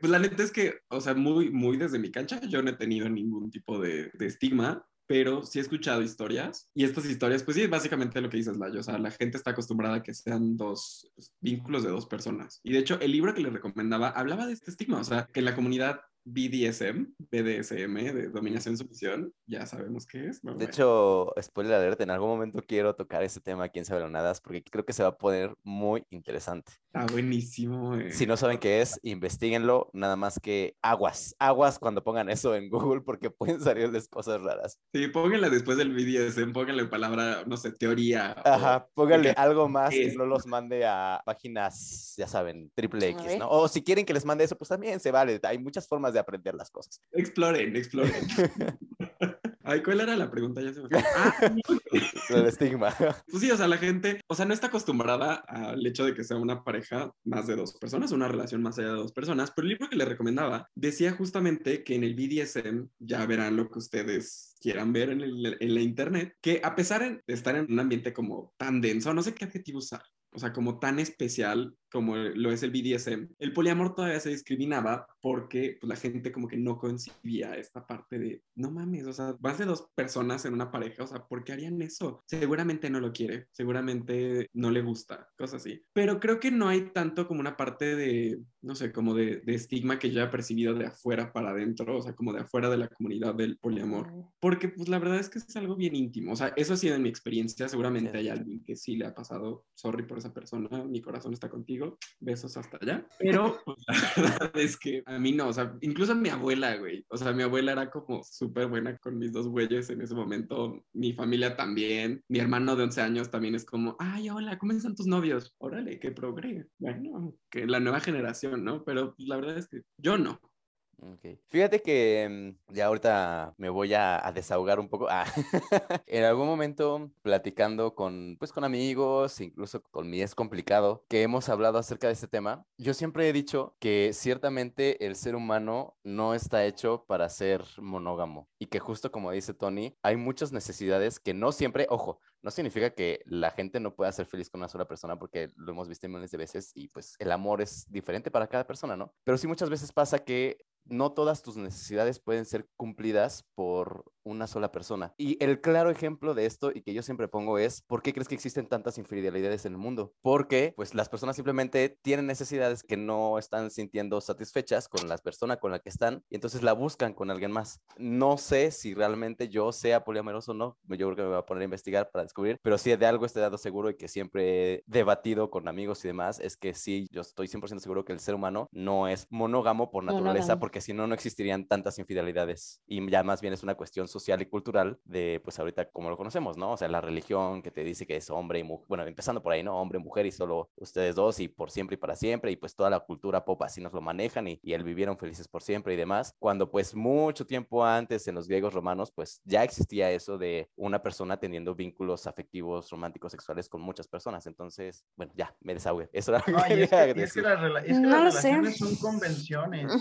Pues la neta es que, o sea, muy, muy desde mi cancha, yo no he tenido ningún tipo de, de estigma. Pero sí he escuchado historias y estas historias, pues sí, básicamente lo que dices, Layo, o sea, la gente está acostumbrada a que sean dos vínculos de dos personas. Y de hecho, el libro que le recomendaba hablaba de este estigma, o sea, que en la comunidad BDSM, BDSM, de dominación y sumisión, ya sabemos qué es. de hecho, spoiler alert, en algún momento quiero tocar ese tema aquí en Sabelonadas porque creo que se va a poner muy interesante. Está buenísimo. Eh. Si no saben qué es, investiguenlo, nada más que aguas, aguas cuando pongan eso en Google porque pueden salirles cosas raras. Sí, pónganle después del BDSM, pónganle palabra, no sé, teoría. Ajá, pónganle algo más que no los mande a páginas, ya saben, triple X, ¿no? O si quieren que les mande eso, pues también se vale. Hay muchas formas de aprender las cosas. Exploren, exploren. Ay, ¿cuál era la pregunta? Ya se me fue. Ah, el estigma. Pues sí, o sea, la gente, o sea, no está acostumbrada al hecho de que sea una pareja más de dos personas, una relación más allá de dos personas, pero el libro que le recomendaba decía justamente que en el BDSM, ya verán lo que ustedes quieran ver en, en la internet, que a pesar de estar en un ambiente como tan denso, no sé qué adjetivo usar, o sea, como tan especial como lo es el BDSM, el poliamor todavía se discriminaba porque pues, la gente como que no concibía esta parte de, no mames, o sea, más de dos personas en una pareja, o sea, ¿por qué harían eso? Seguramente no lo quiere, seguramente no le gusta, cosas así. Pero creo que no hay tanto como una parte de, no sé, como de, de estigma que yo haya percibido de afuera para adentro, o sea, como de afuera de la comunidad del poliamor, porque pues la verdad es que es algo bien íntimo, o sea, eso ha sido en mi experiencia, seguramente hay alguien que sí le ha pasado, sorry por esa persona, mi corazón está contigo besos hasta allá. Pero pues, la verdad es que a mí no, o sea, incluso mi abuela, güey, o sea, mi abuela era como súper buena con mis dos güeyes en ese momento, mi familia también, mi hermano de 11 años también es como, ay, hola, ¿cómo están tus novios? Órale, que progre. Bueno, que la nueva generación, ¿no? Pero la verdad es que yo no. Okay. Fíjate que mm, ya ahorita me voy a, desahogar un poco. Ah, en algún momento platicando con, pues, con amigos, incluso con mi es complicado, que hemos hablado acerca de este tema, yo siempre he dicho que ciertamente el ser humano no está hecho para ser monógamo y que justo como dice Tony, hay muchas necesidades que no siempre, ojo, no significa que la gente no pueda ser feliz con una sola persona porque lo hemos visto miles de veces y pues el amor es diferente para cada persona, ¿no? Pero sí muchas veces pasa que no todas tus necesidades pueden ser cumplidas por una sola persona. Y el claro ejemplo de esto y que yo siempre pongo es, ¿por qué crees que existen tantas infidelidades en el mundo? Porque pues las personas simplemente tienen necesidades que no están sintiendo satisfechas con la persona con la que están y entonces la buscan con alguien más. No sé si realmente yo sea poliamoroso o no, yo creo que me voy a poner a investigar para descubrir, pero sí de algo estoy dado seguro y que siempre he debatido con amigos y demás, es que sí, yo estoy 100% seguro que el ser humano no es monógamo por naturaleza, porque si no, no existirían tantas infidelidades y ya más bien es una cuestión social y cultural de, pues ahorita como lo conocemos, ¿no? O sea, la religión que te dice que es hombre y mujer, bueno, empezando por ahí, ¿no? Hombre, mujer y solo ustedes dos y por siempre y para siempre y pues toda la cultura pop así nos lo manejan y, y él vivieron felices por siempre y demás, cuando pues mucho tiempo antes en los griegos romanos pues ya existía eso de una persona teniendo vínculos afectivos, románticos, sexuales con muchas personas, entonces, bueno, ya, me desahogué. Eso era lo que, es que, es que, las relaciones son convenciones.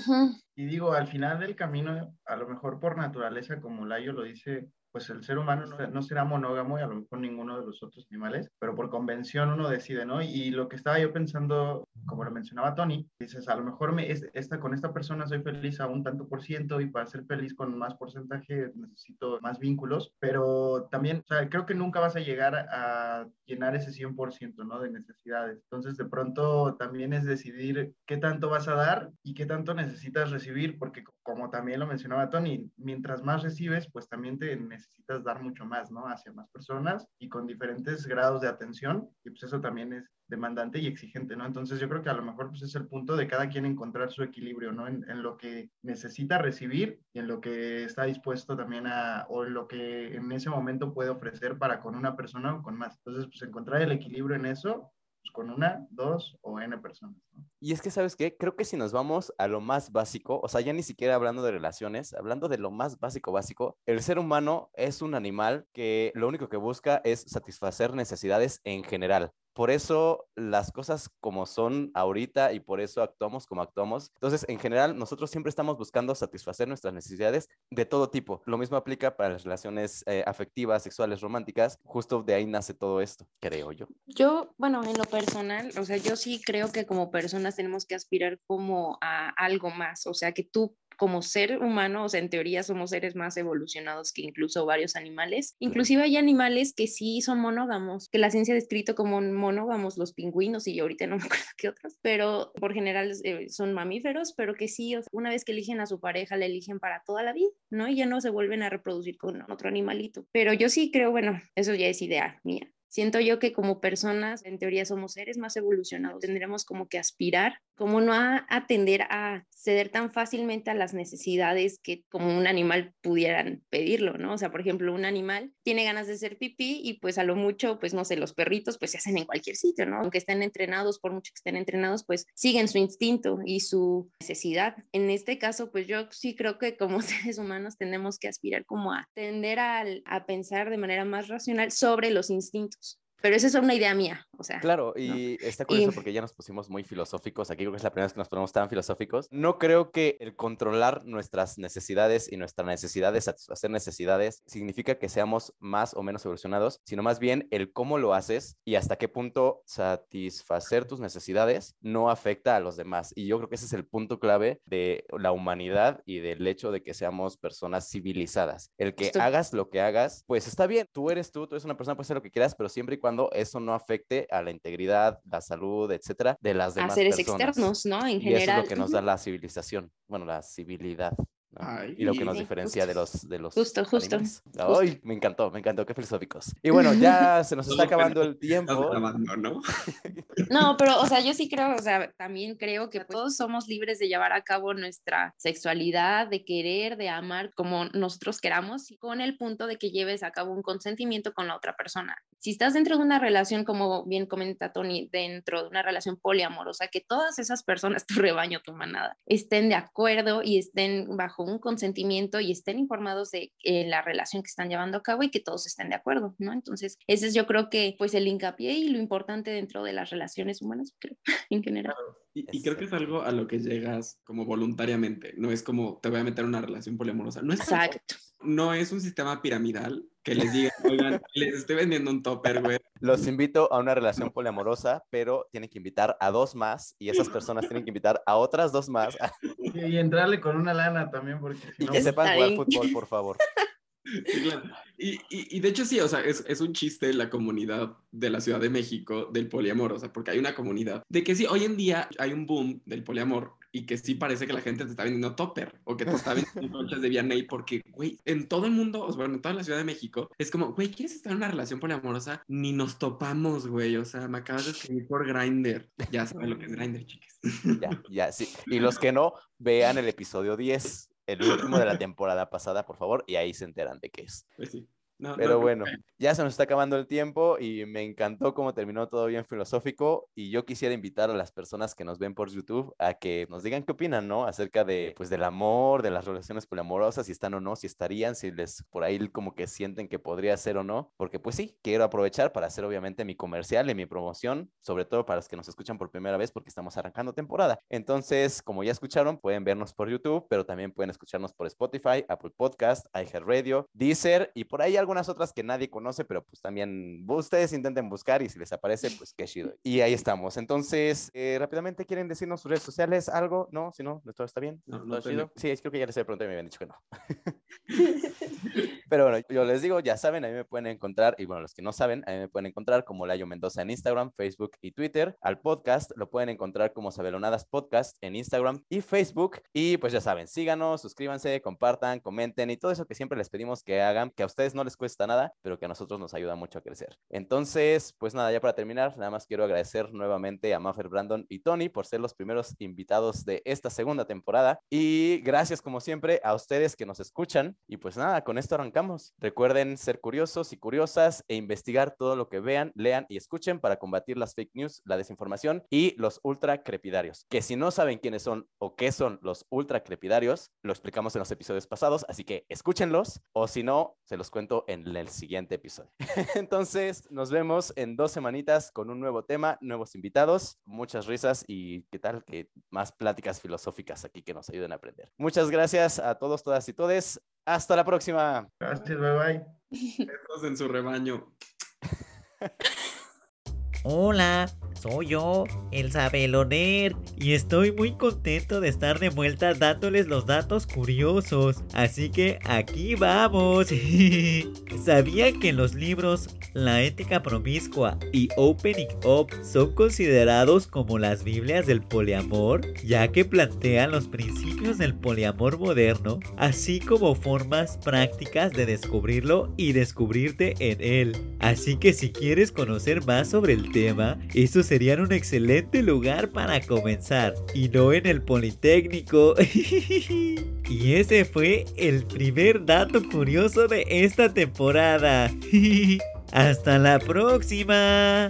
Y digo, al final del camino, a lo mejor por naturaleza, como Layo lo dice, pues el ser humano no, será monógamo y a lo mejor ninguno de los otros animales, pero por convención uno decide, ¿no? Y lo que estaba yo pensando, como lo mencionaba Tony, dices, a lo mejor me, esta, con esta persona soy feliz a un tanto por ciento y para ser feliz con más porcentaje necesito más vínculos, pero también, o sea, creo que nunca vas a llegar a llenar ese 100%, ¿no? De necesidades. Entonces, de pronto también es decidir qué tanto vas a dar y qué tanto necesitas recibir, porque como también lo mencionaba Tony, mientras más recibes, pues también te necesitas dar mucho más, ¿no? Hacia más personas y con diferentes grados de atención, y pues eso también es demandante y exigente, ¿no? Entonces yo creo que a lo mejor pues es el punto de cada quien encontrar su equilibrio, ¿no? En, en, lo que necesita recibir y en lo que está dispuesto también a, o en lo que en ese momento puede ofrecer para con una persona o con más. Entonces pues encontrar el equilibrio en eso pues, con una, dos o n personas. Y es que, ¿sabes qué? Creo que si nos vamos a lo más básico, o sea, ya ni siquiera hablando de relaciones, hablando de lo más básico, básico, el ser humano es un animal que lo único que busca es satisfacer necesidades en general. Por eso las cosas como son ahorita y por eso actuamos como actuamos. Entonces, en general, nosotros siempre estamos buscando satisfacer nuestras necesidades de todo tipo. Lo mismo aplica para las relaciones eh, afectivas, sexuales, románticas. Justo de ahí nace todo esto, creo yo. Yo, bueno, en lo personal, o sea, yo sí creo que como personas tenemos que aspirar como a algo más. O sea, que tú como ser humano, o sea, en teoría somos seres más evolucionados que incluso varios animales. Inclusive hay animales que sí son monógamos, que la ciencia ha descrito como monógamos, los pingüinos y ahorita no me acuerdo qué otros, pero por general eh, son mamíferos, pero que sí, una vez que eligen a su pareja, la eligen para toda la vida, ¿no? Y ya no se vuelven a reproducir con otro animalito. Pero yo sí creo, bueno, eso ya es idea mía. Siento yo que como personas, en teoría somos seres más evolucionados, tendremos como que aspirar como no a atender a ceder tan fácilmente a las necesidades que como un animal pudieran pedirlo, ¿no? O sea, por ejemplo, un animal tiene ganas de hacer pipí y pues a lo mucho, pues no sé, los perritos pues se hacen en cualquier sitio, ¿no? Aunque estén entrenados, por mucho que estén entrenados, pues siguen su instinto y su necesidad. En este caso, pues yo sí creo que como seres humanos tenemos que aspirar como a tender a, a pensar de manera más racional sobre los instintos. Pero esa es una idea mía, o sea. Claro, y está curioso porque ya nos pusimos muy filosóficos. Aquí creo que es la primera vez que nos ponemos tan filosóficos. No creo que el controlar nuestras necesidades y nuestra necesidad de satisfacer necesidades significa que seamos más o menos evolucionados, sino más bien el cómo lo haces y hasta qué punto satisfacer tus necesidades no afecta a los demás. Y yo creo que ese es el punto clave de la humanidad y del hecho de que seamos personas civilizadas. El que hagas lo que hagas, pues está bien. Tú eres tú, tú eres una persona, puedes hacer lo que quieras, pero siempre y cuando cuando eso no afecte a la integridad, la salud, etcétera, de las demás a seres personas. externos, ¿no? En y general. eso es lo que nos da la civilización, bueno, la civilidad. Y lo que nos diferencia de los de los justo justo, ay me encantó me encantó qué filosóficos. Y bueno ya se nos está acabando el tiempo. ¿no? no pero o sea yo sí creo o sea también creo que todos somos libres de llevar a cabo nuestra sexualidad de querer de amar como nosotros queramos y con el punto de que lleves a cabo un consentimiento con la otra persona. Si estás dentro de una relación como bien comenta Tony dentro de una relación poliamorosa que todas esas personas tu rebaño tu manada estén de acuerdo y estén bajo un consentimiento y estén informados de eh, la relación que están llevando a cabo y que todos estén de acuerdo, ¿no? Entonces, ese es yo creo que pues el hincapié y lo importante dentro de las relaciones humanas, creo, en general. Y, creo que es algo a lo que llegas como voluntariamente, no es como te voy a meter en una relación poliamorosa, no es Exacto. No es un sistema piramidal que les diga, oigan, les estoy vendiendo un topper, güey. Los invito a una relación poliamorosa, pero tienen que invitar a dos más y esas personas tienen que invitar a otras dos más. Y, entrarle con una lana también, porque... y que sepan jugar fútbol, por favor. Y, y, de hecho sí, o sea, es, es, un chiste la comunidad de la Ciudad de México del poliamor, o sea, porque hay una comunidad de que sí, hoy en día hay un boom del poliamor y que sí parece que la gente te está vendiendo topper o que te está vendiendo conchas de Vianney porque, güey, en todo el mundo, o sea, bueno, en toda la Ciudad de México, es como, güey, ¿quieres estar en una relación poliamorosa? Ni nos topamos, güey, o sea, me acabas de escribir por Grindr. Ya saben lo que es Grindr, chicas. Ya, ya, sí. Y los que no, vean el episodio 10 el último de la temporada pasada, por favor, y ahí se enteran de qué es. Pues sí. Pero bueno, ya se nos está acabando el tiempo y me encantó cómo terminó todo bien filosófico y yo quisiera invitar a las personas que nos ven por YouTube a que nos digan qué opinan, ¿no? Acerca de, pues, del amor, de las relaciones poliamorosas, si están o no, si estarían, si les por ahí como que sienten que podría ser o no, porque pues sí, quiero aprovechar para hacer obviamente mi comercial y mi promoción, sobre todo para los que nos escuchan por primera vez porque estamos arrancando temporada. Entonces, como ya escucharon, pueden vernos por YouTube, pero también pueden escucharnos por Spotify, Apple Podcast, iHeartRadio, Deezer y por ahí algunas otras que nadie conoce, pero pues también ustedes intenten buscar y si les aparece, pues qué chido. Y ahí estamos. Entonces, eh, rápidamente, ¿quieren decirnos sus redes sociales? ¿Algo? ¿No? Si no, ¿todo está bien? No, no chido? Sí, creo que ya les he preguntado y me habían dicho que no. Pero bueno, yo les digo, ya saben, a mí me pueden encontrar, y bueno, los que no saben, a mí me pueden encontrar como Layo Mendoza en Instagram, Facebook y Twitter. Al podcast lo pueden encontrar como Sabelonadas Podcast en Instagram y Facebook. Y pues ya saben, síganos, suscríbanse, compartan, comenten y todo eso que siempre les pedimos que hagan, que a ustedes no les cuesta nada, pero que a nosotros nos ayuda mucho a crecer. Entonces, pues nada, ya para terminar, nada más quiero agradecer nuevamente a Maffer, Brandon y Tony por ser los primeros invitados de esta segunda temporada. Y gracias como siempre a ustedes que nos escuchan. Y pues nada, con esto arrancamos. Recuerden ser curiosos y curiosas e investigar todo lo que vean, lean y escuchen para combatir las fake news, la desinformación y los ultra crepidarios. Que si no saben quiénes son o qué son los ultra crepidarios, lo explicamos en los episodios pasados, así que escúchenlos o si no, se los cuento en el siguiente episodio. Entonces, nos vemos en dos semanitas con un nuevo tema, nuevos invitados, muchas risas y qué tal que más pláticas filosóficas aquí que nos ayuden a aprender. Muchas gracias a todos, todas y todes. Hasta la próxima. Gracias, bye bye. en su rebaño. Hola, soy yo, el Sabeloner, y estoy muy contento de estar de vuelta dándoles los datos curiosos. Así que aquí vamos. ¿Sabían que los libros La ética promiscua y Opening Up son considerados como las Biblias del poliamor, ya que plantean los principios del poliamor moderno, así como formas prácticas de descubrirlo y descubrirte en él? Así que si quieres conocer más sobre el tema, estos serían un excelente lugar para comenzar y no en el Politécnico. y ese fue el primer dato curioso de esta temporada. Hasta la próxima.